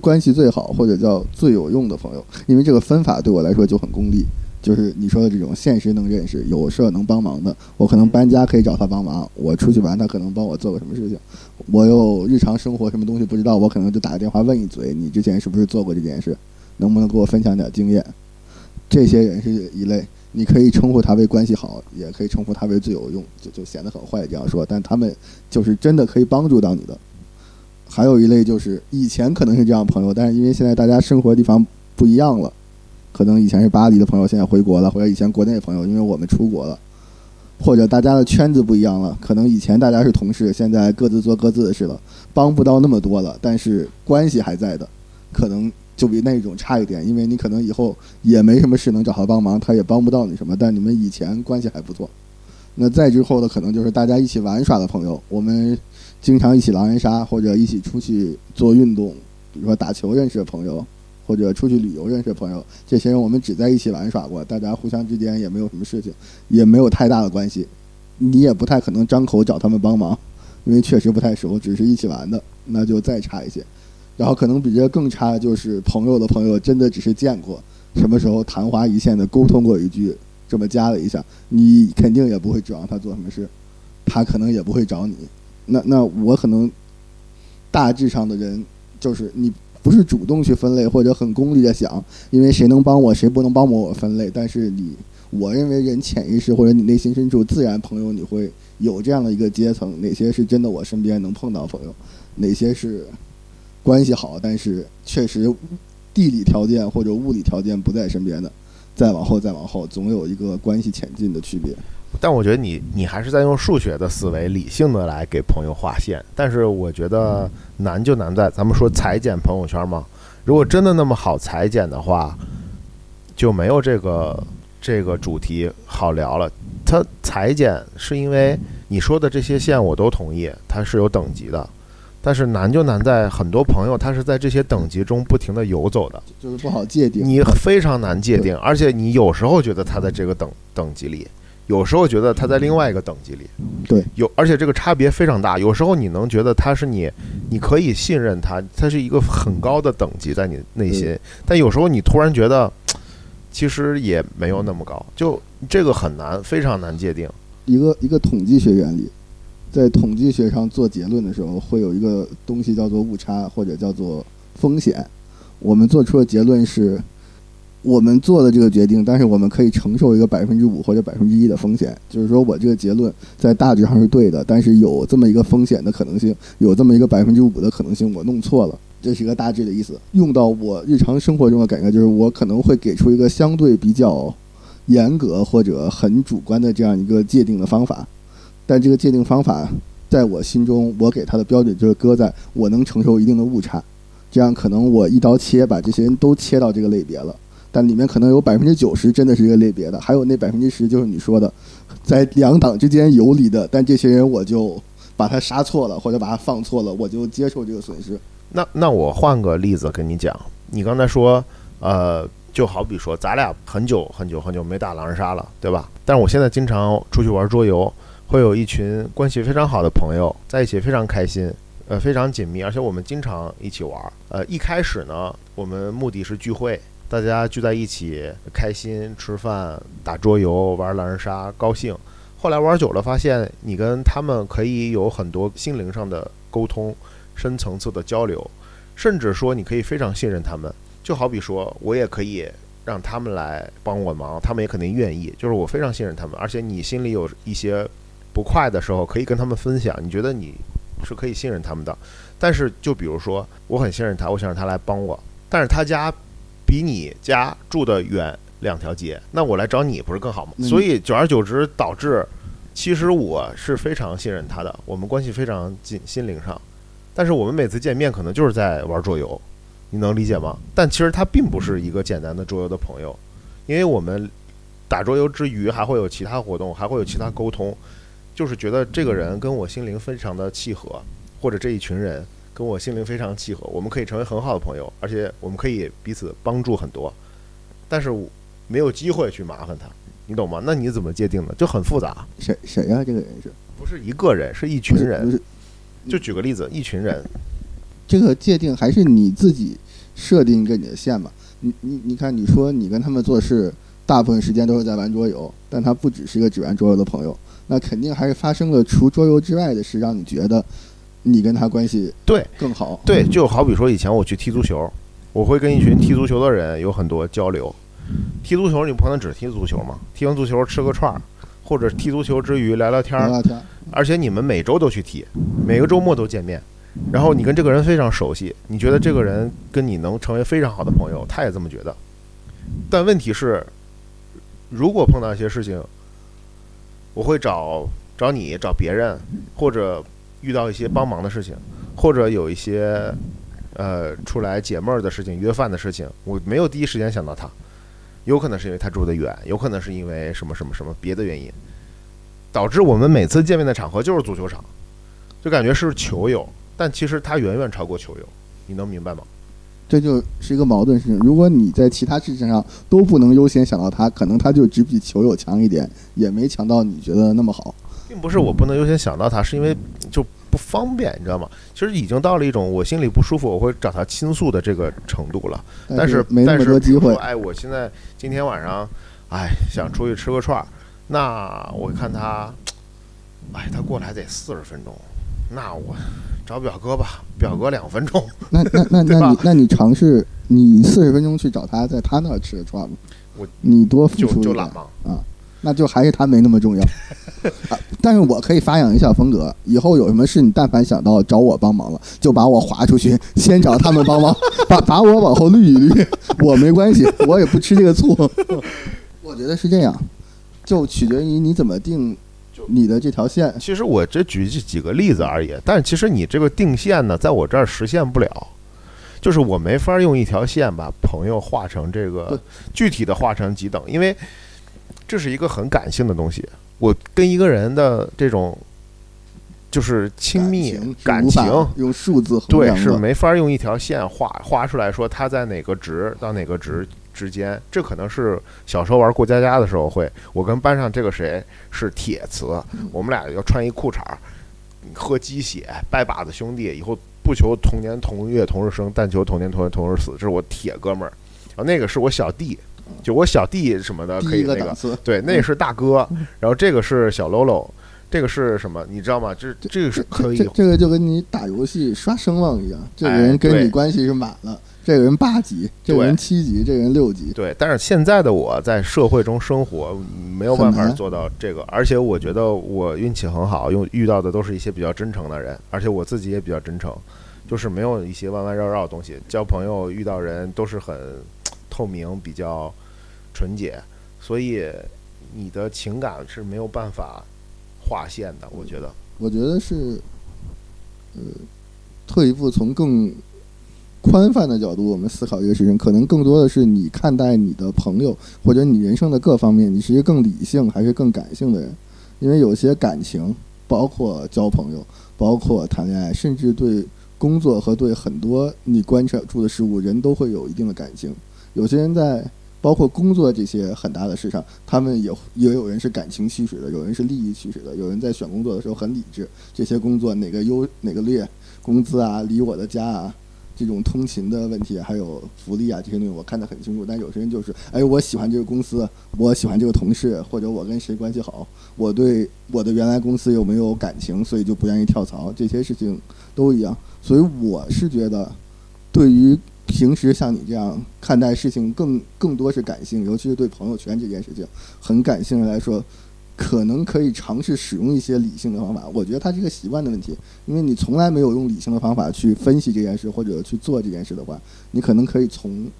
关系最好或者叫最有用的朋友，因为这个分法对我来说就很功利。就是你说的这种现实能认识、有事儿能帮忙的，我可能搬家可以找他帮忙；我出去玩，他可能帮我做个什么事情；我有日常生活什么东西不知道，我可能就打个电话问一嘴，你之前是不是做过这件事？能不能给我分享点经验？这些人是一类，你可以称呼他为关系好，也可以称呼他为最有用，就就显得很坏这样说，但他们就是真的可以帮助到你的。还有一类就是以前可能是这样朋友，但是因为现在大家生活的地方不一样了。可能以前是巴黎的朋友，现在回国了；或者以前国内的朋友，因为我们出国了，或者大家的圈子不一样了。可能以前大家是同事，现在各自做各自的事了，帮不到那么多了，但是关系还在的，可能就比那种差一点。因为你可能以后也没什么事能找他帮忙，他也帮不到你什么。但你们以前关系还不错。那再之后的可能就是大家一起玩耍的朋友，我们经常一起狼人杀，或者一起出去做运动，比如说打球认识的朋友。或者出去旅游认识朋友，这些人我们只在一起玩耍过，大家互相之间也没有什么事情，也没有太大的关系，你也不太可能张口找他们帮忙，因为确实不太熟，只是一起玩的，那就再差一些。然后可能比这更差的就是朋友的朋友，真的只是见过，什么时候昙花一现的沟通过一句，这么加了一下，你肯定也不会指望他做什么事，他可能也不会找你。那那我可能大致上的人就是你。不是主动去分类或者很功利的想，因为谁能帮我，谁不能帮我，我分类。但是你，我认为人潜意识或者你内心深处自然朋友，你会有这样的一个阶层：哪些是真的我身边能碰到朋友，哪些是关系好，但是确实地理条件或者物理条件不在身边的。再往后，再往后，总有一个关系前进的区别。但我觉得你你还是在用数学的思维，理性的来给朋友划线。但是我觉得难就难在咱们说裁剪朋友圈嘛。如果真的那么好裁剪的话，就没有这个这个主题好聊了。它裁剪是因为你说的这些线我都同意，它是有等级的。但是难就难在很多朋友他是在这些等级中不停的游走的，就是不好界定。你非常难界定，而且你有时候觉得他在这个等等级里。有时候觉得它在另外一个等级里，对，有而且这个差别非常大。有时候你能觉得它是你，你可以信任它，它是一个很高的等级在你内心。但有时候你突然觉得，其实也没有那么高，就这个很难，非常难界定。一个一个统计学原理，在统计学上做结论的时候，会有一个东西叫做误差或者叫做风险。我们做出的结论是。我们做的这个决定，但是我们可以承受一个百分之五或者百分之一的风险，就是说我这个结论在大致上是对的，但是有这么一个风险的可能性，有这么一个百分之五的可能性，我弄错了，这是一个大致的意思。用到我日常生活中的感觉，就是我可能会给出一个相对比较严格或者很主观的这样一个界定的方法，但这个界定方法在我心中，我给它的标准就是搁在我能承受一定的误差，这样可能我一刀切把这些人都切到这个类别了。但里面可能有百分之九十真的是一个类别的，还有那百分之十就是你说的，在两党之间游离的。但这些人我就把他杀错了，或者把他放错了，我就接受这个损失。那那我换个例子跟你讲，你刚才说，呃，就好比说咱俩很久很久很久没打狼人杀了，对吧？但是我现在经常出去玩桌游，会有一群关系非常好的朋友在一起，非常开心，呃，非常紧密，而且我们经常一起玩。呃，一开始呢，我们目的是聚会。大家聚在一起，开心吃饭、打桌游、玩狼人杀，高兴。后来玩久了，发现你跟他们可以有很多心灵上的沟通、深层次的交流，甚至说你可以非常信任他们。就好比说，我也可以让他们来帮我忙，他们也肯定愿意。就是我非常信任他们，而且你心里有一些不快的时候，可以跟他们分享。你觉得你是可以信任他们的。但是，就比如说，我很信任他，我想让他来帮我，但是他家。比你家住的远两条街，那我来找你不是更好吗？所以久而久之导致，其实我是非常信任他的，我们关系非常近，心灵上。但是我们每次见面可能就是在玩桌游，你能理解吗？但其实他并不是一个简单的桌游的朋友，因为我们打桌游之余还会有其他活动，还会有其他沟通，就是觉得这个人跟我心灵非常的契合，或者这一群人跟我心灵非常契合，我们可以成为很好的朋友，而且我们可以彼此帮助很多，但是我没有机会去麻烦他，你懂吗？那你怎么界定呢？就很复杂，谁谁呀、这个人是不是一个人，是一群人。是就举个例子，一群人，这个界定还是你自己设定一个你的线吧。你你你看，你说你跟他们做事，大部分时间都是在玩桌游，但他不只是一个只玩桌游的朋友，那肯定还是发生了除桌游之外的事，让你觉得你跟他关系对更好。对，就好比说以前我去踢足球，我会跟一群踢足球的人有很多交流。踢足球你不可能只踢足球嘛，踢完足球吃个串儿，或者踢足球之余聊聊天儿，聊聊天儿，而且你们每周都去踢，每个周末都见面，然后你跟这个人非常熟悉，你觉得这个人跟你能成为非常好的朋友，他也这么觉得。但问题是，如果碰到一些事情，我会找找你，找别人，或者遇到一些帮忙的事情，或者有一些呃出来解闷儿的事情、约饭的事情，我没有第一时间想到他，有可能是因为他住得远，有可能是因为什么什么什么别的原因。导致我们每次见面的场合就是足球场，就感觉是球友，但其实他远远超过球友，你能明白吗？这就是一个矛盾事情。如果你在其他事情上都不能优先想到他，可能他就只比球友强一点，也没强到你觉得那么好。并不是我不能优先想到他，是因为就不方便，你知道吗？其实已经到了一种我心里不舒服，我会找他倾诉的这个程度了。但是是没那么多机会。哎，我现在今天晚上，哎，想出去吃个串儿，那我看他，哎，他过来得四十分钟，那我找表哥吧，表哥两分钟，那那那那你那你尝试你四十分钟去找他，在他那儿吃个串吗？我你多付就出一点就懒嘛。那就还是他没那么重要。啊，但是我可以发扬一下风格，以后有什么事你但凡想到找我帮忙了，就把我划出去，先找他们帮忙，把把我往后滤一滤，我没关系，我也不吃这个醋。我觉得是这样，就取决于你怎么定你的这条线。其实我这举这几个例子而已，但是其实你这个定线呢，在我这儿实现不了，就是我没法用一条线把朋友画成这个具体的画成几等，因为这是一个很感性的东西。我跟一个人的这种就是亲密感感情用数字衡对。是没法用一条线画画出来说他在哪个值到哪个值之间。这可能是小时候玩过家家的时候会，我跟班上这个谁是铁磁，我们俩要穿一裤衩儿，喝鸡血，拜把子兄弟，以后不求同年同月同日生，但求同年同月同日死。这是我铁哥们儿。然后那个是我小弟，就我小弟什么的可以那个个，对，那个是大哥，然后这个是小喽喽，这个是什么？你知道吗？这这个是可以这这个就跟你打游戏刷声望一样，这个哎人跟你关系是满了，这个人八级，这个人七级，这个人六级，对，但是现在的我在社会中生活，没有办法做到这个，而且我觉得我运气很好，用遇到的都是一些比较真诚的人，而且我自己也比较真诚，就是没有一些弯弯绕绕的东西。交朋友遇到人都是很 透明，比较纯洁，所以你的情感是没有办法划线的，我觉得。我觉得是，呃，退一步从更宽泛的角度，我们思考这个事情，可能更多的是你看待你的朋友或者你人生的各方面，你是一个更理性还是更感性的人？因为有些感情，包括交朋友，包括谈恋爱，甚至对工作和对很多你观察出的事物，人都会有一定的感情。有些人在包括工作这些很大的事上，他们也也有人是感情驱使的，有人是利益驱使的，有人在选工作的时候很理智，这些工作哪个优哪个劣，工资啊，离我的家啊，这种通勤的问题，还有福利啊这些东西，我看得很清楚。但有些人就是，哎，我喜欢这个公司，我喜欢这个同事，或者我跟谁关系好，我对我的原来公司有没有感情，所以就不愿意跳槽，这些事情都一样。所以我是觉得，对于平时像你这样看待事情更更多是感性，尤其是对朋友圈这件事情很感性的来说，可能可以尝试使用一些理性的方法。我觉得它是一个习惯的问题，因为你从来没有用理性的方法去分析这件事或者去做这件事的话，你可能可以从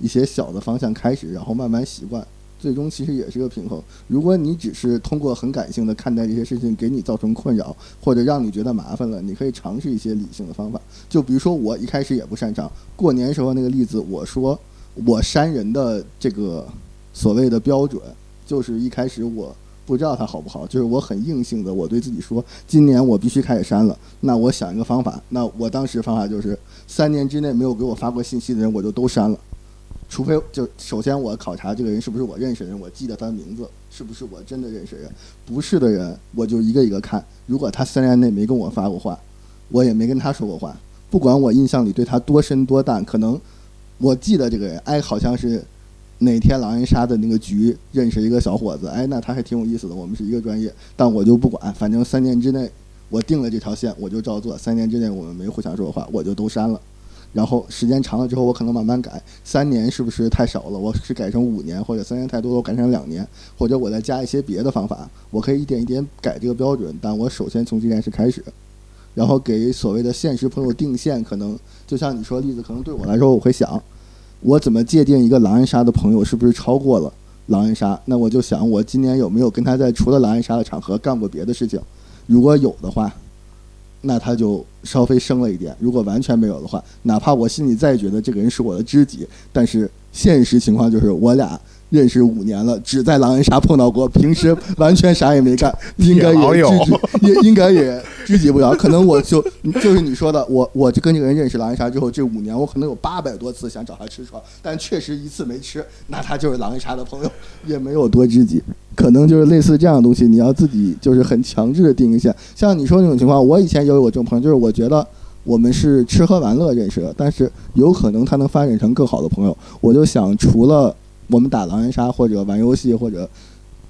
一些小的方向开始，然后慢慢习惯。最终其实也是个平衡。如果你只是通过很感性的看待这些事情，给你造成困扰，或者让你觉得麻烦了，你可以尝试一些理性的方法。就比如说我一开始也不擅长过年时候那个例子，我说我删人的这个所谓的标准，就是一开始我不知道它好不好，就是我很硬性的，我对自己说，今年我必须开始删了。那我想一个方法，那我当时方法就是三年之内没有给我发过信息的人，我就都删了。除非就首先我考察这个人是不是我认识的人，我记得他的名字是不是我真的认识人，不是的人我就一个一个看。如果他三年内没跟我发过话，我也没跟他说过话，不管我印象里对他多深多淡，可能我记得这个人，哎，好像是哪天狼人杀的那个局认识一个小伙子，哎，那他还挺有意思的，我们是一个专业，但我就不管，反正三年之内我定了这条线，我就照做。三年之内我们没互相说过话，我就都删了。然后时间长了之后，我可能慢慢改。三年是不是太少了？我是改成五年，或者三年太多了，我改成两年，或者我再加一些别的方法。我可以一点一点改这个标准，但我首先从这件事开始，然后给所谓的现实朋友定线。可能就像你说的例子，可能对我来说，我会想，我怎么界定一个狼人杀的朋友是不是超过了狼人杀？那我就想，我今年有没有跟他在除了狼人杀的场合干过别的事情？如果有的话。那他就稍微升了一点。如果完全没有的话，哪怕我心里再觉得这个人是我的知己，但是现实情况就是我俩认识五年了，只在狼人杀碰到过，平时完全啥也没干，应该也知己，也应该也知己不了。可能我就就是你说的，我我就跟这个人认识狼人杀之后，这五年我可能有八百多次想找他吃串，但确实一次没吃，那他就是狼人杀的朋友，也没有多知己。可能就是类似这样的东西，你要自己就是很强制的定一下。像你说那种情况，我以前也有我这种朋友，就是我觉得我们是吃喝玩乐认识的，但是有可能他能发展成更好的朋友。我就想，除了我们打狼人杀或者玩游戏或者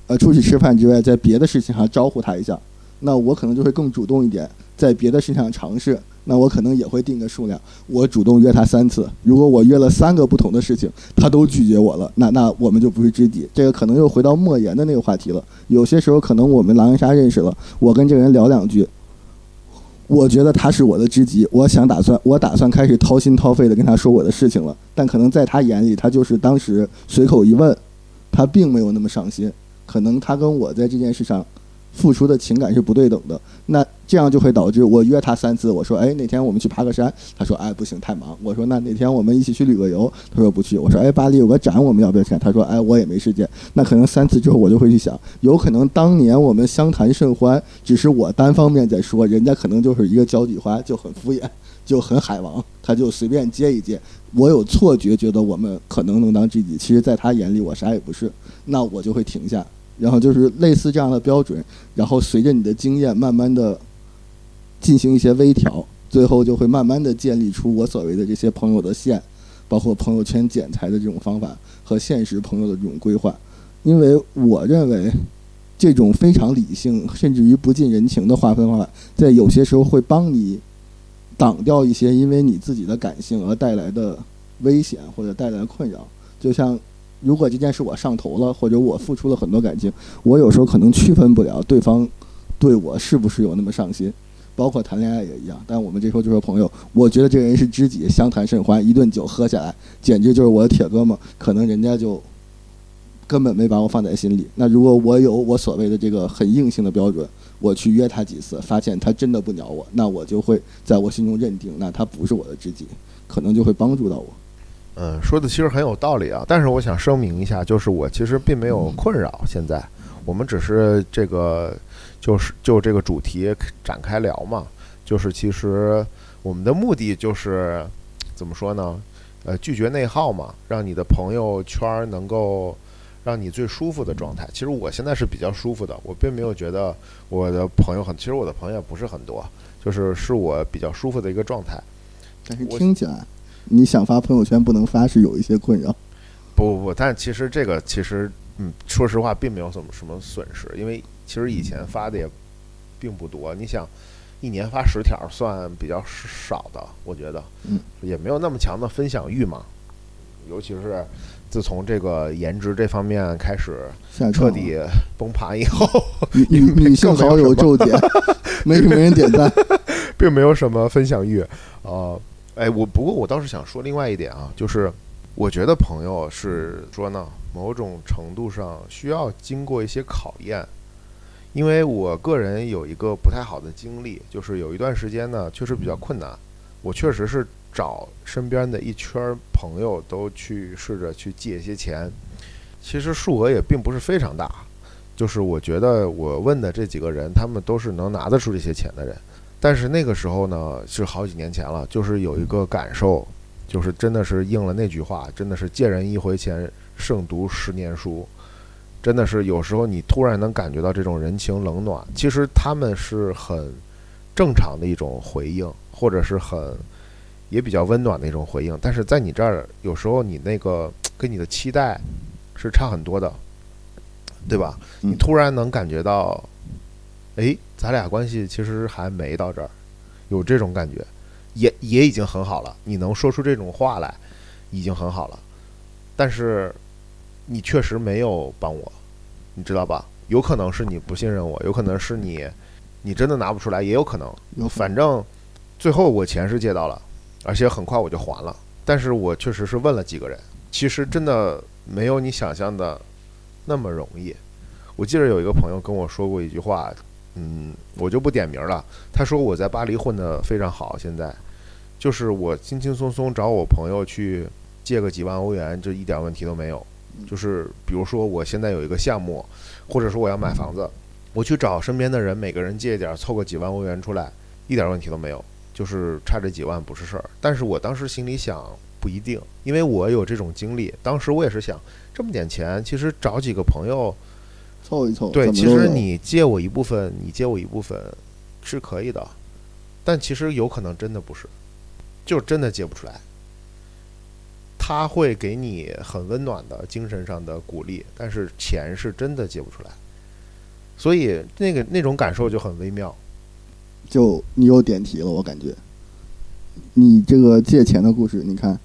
呃出去吃饭之外，在别的事情上招呼他一下，那我可能就会更主动一点，在别的事情上尝试。那我可能也会定个数量，我主动约他三次。如果我约了三个不同的事情，他都拒绝我了，那那我们就不是知己。这个可能又回到莫言的那个话题了。有些时候可能我们狼人杀认识了，我跟这个人聊两句，我觉得他是我的知己，我想打算我打算开始掏心掏肺的跟他说我的事情了。但可能在他眼里，他就是当时随口一问，他并没有那么上心。可能他跟我在这件事上。付出的情感是不对等的，那这样就会导致我约他三次，我说，哎，那天我们去爬个山，他说，哎，不行，太忙。我说，那哪天我们一起去旅个游，他说不去。我说，哎，巴黎有个展，我们要不要看？他说，哎，我也没时间。那可能三次之后，我就会去想，有可能当年我们相谈甚欢，只是我单方面在说，人家可能就是一个交际花，就很敷衍，就很海王，他就随便接一接。我有错觉，觉得我们可能能当知己，其实在他眼里我啥也不是，那我就会停下。然后就是类似这样的标准，然后随着你的经验慢慢的进行一些微调，最后就会慢慢的建立出我所谓的这些朋友的线，包括朋友圈剪裁的这种方法和现实朋友的这种规划。因为我认为这种非常理性甚至于不近人情的划分方法，在有些时候会帮你挡掉一些因为你自己的感性而带来的危险或者带来的困扰，就像。如果这件事我上头了，或者我付出了很多感情，我有时候可能区分不了对方对我是不是有那么上心，包括谈恋爱也一样。但我们这时候就说朋友，我觉得这个人是知己，相谈甚欢，一顿酒喝下来，简直就是我的铁哥们。可能人家就根本没把我放在心里。那如果我有我所谓的这个很硬性的标准，我去约他几次，发现他真的不鸟我，那我就会在我心中认定，那他不是我的知己，可能就会帮助到我。嗯，说的其实很有道理啊，但是我想声明一下，就是我其实并没有困扰。现在我们只是这个，就是就这个主题展开聊嘛。就是其实我们的目的就是怎么说呢？呃，拒绝内耗嘛，让你的朋友圈能够让你最舒服的状态。其实我现在是比较舒服的，我并没有觉得我的朋友很，其实我的朋友不是很多，就是是我比较舒服的一个状态。但是听起来。你想发朋友圈不能发是有一些困扰，不不不，但其实这个其实嗯，说实话并没有什么什么损失，因为其实以前发的也并不多。你想一年发十条算比较少的，我觉得，嗯，也没有那么强的分享欲嘛。尤其是自从这个颜值这方面开始彻底崩盘以后，女 女性好友骤减，没没人点赞，并没有什么分享欲啊。哎，我不过我倒是想说另外一点啊，就是我觉得朋友是说呢，某种程度上需要经过一些考验，因为我个人有一个不太好的经历，就是有一段时间呢确实比较困难，我确实是找身边的一圈朋友都去试着去借一些钱，其实数额也并不是非常大，就是我觉得我问的这几个人，他们都是能拿得出这些钱的人。但是那个时候呢，是好几年前了，就是有一个感受，就是真的是应了那句话，真的是借人一回钱，胜读十年书。真的是有时候你突然能感觉到这种人情冷暖，其实他们是很正常的一种回应，或者是很也比较温暖的一种回应。但是在你这儿，有时候你那个跟你的期待是差很多的，对吧？嗯你突然能感觉到，哎，咱俩关系其实还没到这儿，有这种感觉，也也已经很好了。你能说出这种话来，已经很好了。但是你确实没有帮我，你知道吧？有可能是你不信任我，有可能是你你真的拿不出来，也有可能。有反正最后我钱是借到了，而且很快我就还了。但是我确实是问了几个人，其实真的没有你想象的那么容易。我记得有一个朋友跟我说过一句话，嗯，我就不点名了。他说我在巴黎混得非常好，现在就是我轻轻松松找我朋友去借个几万欧元，这一点问题都没有。就是比如说我现在有一个项目，或者说我要买房子，我去找身边的人，每个人借一点，凑个几万欧元出来，一点问题都没有。就是差这几万不是事儿。但是我当时心里想，不一定，因为我有这种经历。当时我也是想，这么点钱，其实找几个朋友，凑一凑，对，其实你借我一部分，你借我一部分是可以的，但其实有可能真的不是，就真的借不出来。他会给你很温暖的精神上的鼓励，但是钱是真的借不出来，所以那个那种感受就很微妙。就你有点题了，我感觉。你这个借钱的故事，你看，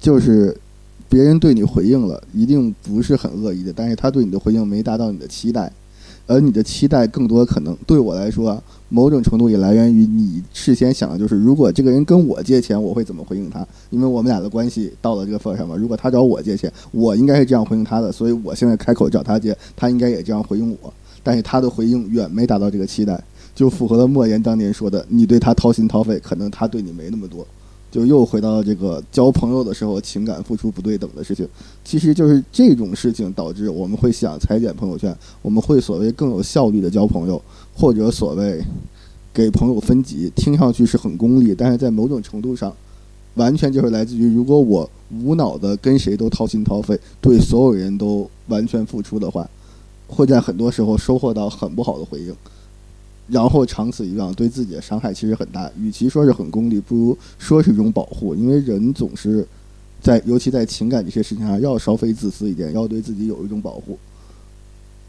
就是别人对你回应了，一定不是很恶意的，但是他对你的回应没达到你的期待，而你的期待更多可能对我来说，某种程度也来源于你事先想的就是，如果这个人跟我借钱，我会怎么回应他？因为我们俩的关系到了这个份上嘛。如果他找我借钱，我应该是这样回应他的，所以我现在开口找他借，他应该也这样回应我。但是他的回应远没达到这个期待，就符合了莫言当年说的：“你对他掏心掏肺，可能他对你没那么多。”就又回到了这个交朋友的时候情感付出不对等的事情。其实就是这种事情导致我们会想裁剪朋友圈，我们会所谓更有效率的交朋友，或者所谓给朋友分级，听上去是很功利，但是在某种程度上，完全就是来自于如果我无脑的跟谁都掏心掏肺，对所有人都完全付出的话，会在很多时候收获到很不好的回应。然后长此以往，对自己的伤害其实很大。与其说是很功利，不如说是一种保护，因为人总是在，尤其在情感这些事情上，要稍微自私一点，要对自己有一种保护。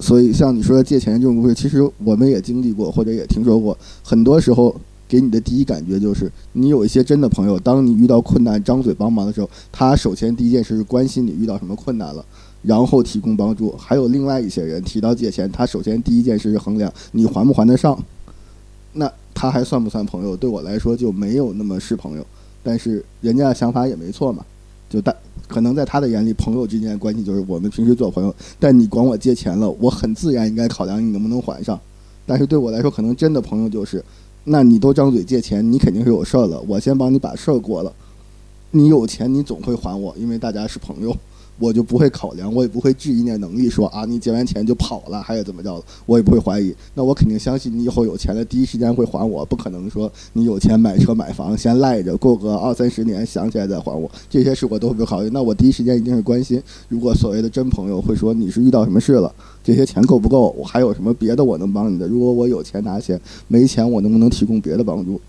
所以，像你说的借钱这种故事，其实我们也经历过，或者也听说过。很多时候，给你的第一感觉就是，你有一些真的朋友，当你遇到困难张嘴帮忙的时候，他首先第一件事是关心你遇到什么困难了。然后提供帮助，还有另外一些人提到借钱，他首先第一件事是衡量你还不还得上，那他还算不算朋友？对我来说就没有那么是朋友，但是人家的想法也没错嘛，就大可能在他的眼里，朋友之间的关系就是我们平时做朋友，但你管我借钱了，我很自然应该考量你能不能还上，但是对我来说，可能真的朋友就是，那你都张嘴借钱，你肯定是有事儿了，我先帮你把事儿过了，你有钱你总会还我，因为大家是朋友。我就不会考量，我也不会质疑你的能力，说啊，你借完钱就跑了，还是怎么着，我也不会怀疑。那我肯定相信你以后有钱了，第一时间会还我，不可能说你有钱买车买房先赖着，过个二三十年想起来再还我，这些事我都不考虑。那我第一时间一定是关心，如果所谓的真朋友会说你是遇到什么事了，这些钱够不够，我还有什么别的我能帮你的？如果我有钱拿钱，没钱我能不能提供别的帮助？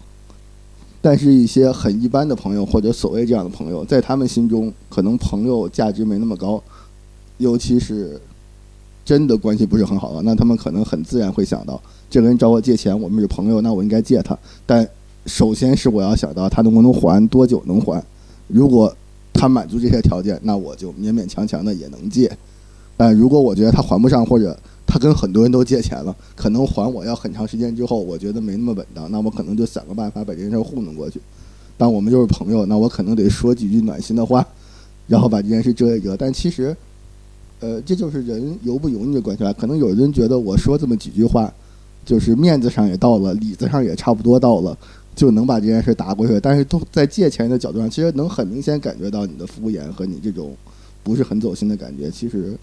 但是，一些很一般的朋友，或者所谓这样的朋友，在他们心中，可能朋友价值没那么高，尤其是真的关系不是很好的，那他们可能很自然会想到，这个人找我借钱，我们是朋友，那我应该借他。但首先是我要想到他能不能还，多久能还。如果他满足这些条件，那我就勉勉强强的也能借。但如果我觉得他还不上，或者他跟很多人都借钱了，可能还我要很长时间之后，我觉得没那么稳当，那我可能就想个办法把这件事糊弄过去。但我们就是朋友，那我可能得说几句暖心的话，然后把这件事遮一遮。但其实，呃，这就是人油不油腻的关系吧。可能有人觉得我说这么几句话，就是面子上也到了，里子上也差不多到了，就能把这件事打过去。但是都在借钱的角度上，其实能很明显感觉到你的敷衍和你这种不是很走心的感觉。其实。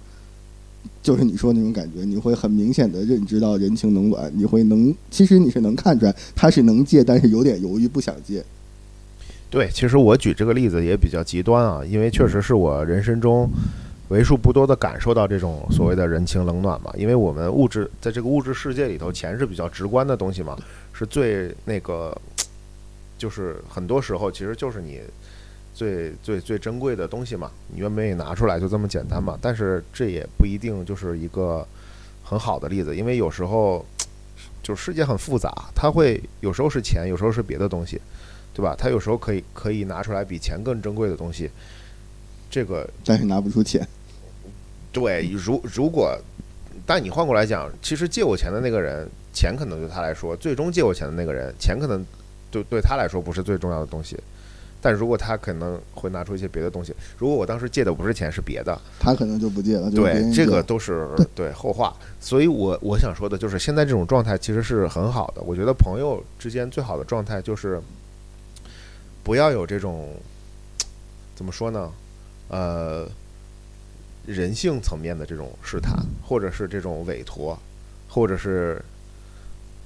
就是你说那种感觉，你会很明显的认知到人情冷暖，你会能，其实你是能看出来他是能借，但是有点犹豫不想借。对，其实我举这个例子也比较极端啊，因为确实是我人生中为数不多的感受到这种所谓的人情冷暖嘛。因为我们物质在这个物质世界里头，钱是比较直观的东西嘛，是最那个，就是很多时候其实就是你最最最珍贵的东西嘛，你愿不愿意拿出来就这么简单嘛。但是这也不一定就是一个很好的例子，因为有时候就世界很复杂，它会有时候是钱，有时候是别的东西。对吧？他有时候可以可以拿出来比钱更珍贵的东西，这个但是拿不出钱。对，如如果，但你换过来讲，其实借我钱的那个人，钱可能对他来说，最终借我钱的那个人，钱可能对对他来说不是最重要的东西。但如果他可能会拿出一些别的东西，如果我当时借的不是钱，是别的，他可能就不借了。对，这个都是对后话。所以我我想说的就是，现在这种状态其实是很好的。我觉得朋友之间最好的状态就是。不要有这种怎么说呢？呃，人性层面的这种试探，或者是这种委托，或者是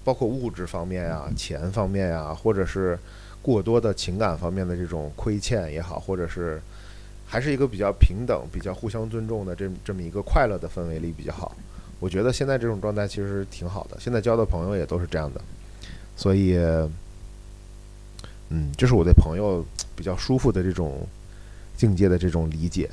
包括物质方面啊、钱方面啊，或者是过多的情感方面的这种亏欠也好，或者是还是一个比较平等、比较互相尊重的这这么一个快乐的氛围里比较好。我觉得现在这种状态其实挺好的，现在交的朋友也都是这样的，所以。嗯，这是我对朋友比较舒服的这种境界的这种理解。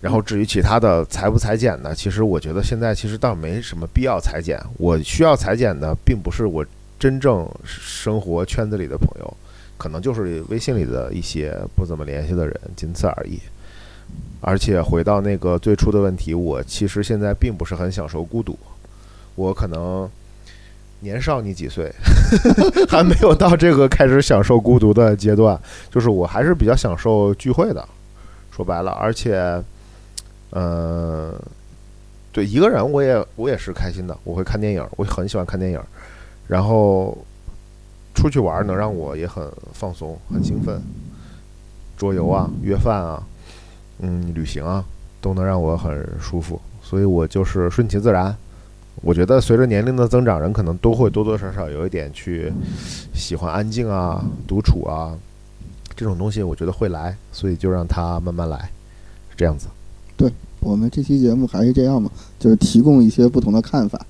然后至于其他的裁不裁剪呢？其实我觉得现在其实倒没什么必要裁剪。我需要裁剪的，并不是我真正生活圈子里的朋友，可能就是微信里的一些不怎么联系的人，仅此而已。而且回到那个最初的问题，我其实现在并不是很享受孤独，我可能。年少你几岁，还没有到这个开始享受孤独的阶段。就是我还是比较享受聚会的，说白了，而且，嗯，对一个人我也我也是开心的。我会看电影，我很喜欢看电影，然后出去玩能让我也很放松、很兴奋。桌游啊，约饭啊，嗯，旅行啊，都能让我很舒服。所以我就是顺其自然。我觉得随着年龄的增长，人可能都会多多少少有一点去喜欢安静啊、独处啊这种东西，我觉得会来，所以就让他慢慢来，是这样子。对我们这期节目还是这样嘛，就是提供一些不同的看法。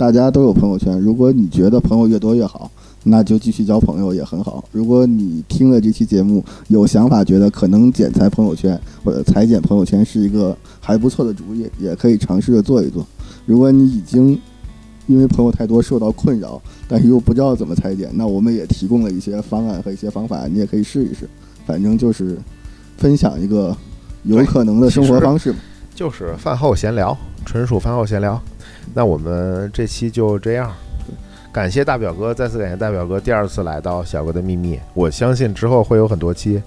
大家都有朋友圈，如果你觉得朋友越多越好，那就继续交朋友也很好。如果你听了这期节目有想法，觉得可能剪裁朋友圈或者裁剪朋友圈是一个还不错的主意，也可以尝试着做一做。如果你已经因为朋友太多受到困扰，但是又不知道怎么裁剪，那我们也提供了一些方案和一些方法，你也可以试一试。反正就是分享一个有可能的生活方式，就是饭后闲聊，纯属饭后闲聊。那我们这期就这样，感谢大表哥，再次感谢大表哥第二次来到小哥的秘密。我相信之后会有很多期，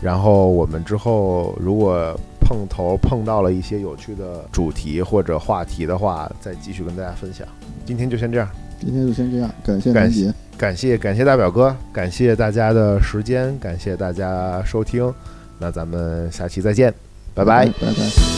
然后我们之后如果。碰头碰到了一些有趣的主题或者话题的话，再继续跟大家分享。今天就先这样，今天就先这样。感谢感谢感谢感谢大表哥，感谢大家的时间，感谢大家收听。那咱们下期再见，拜拜拜拜。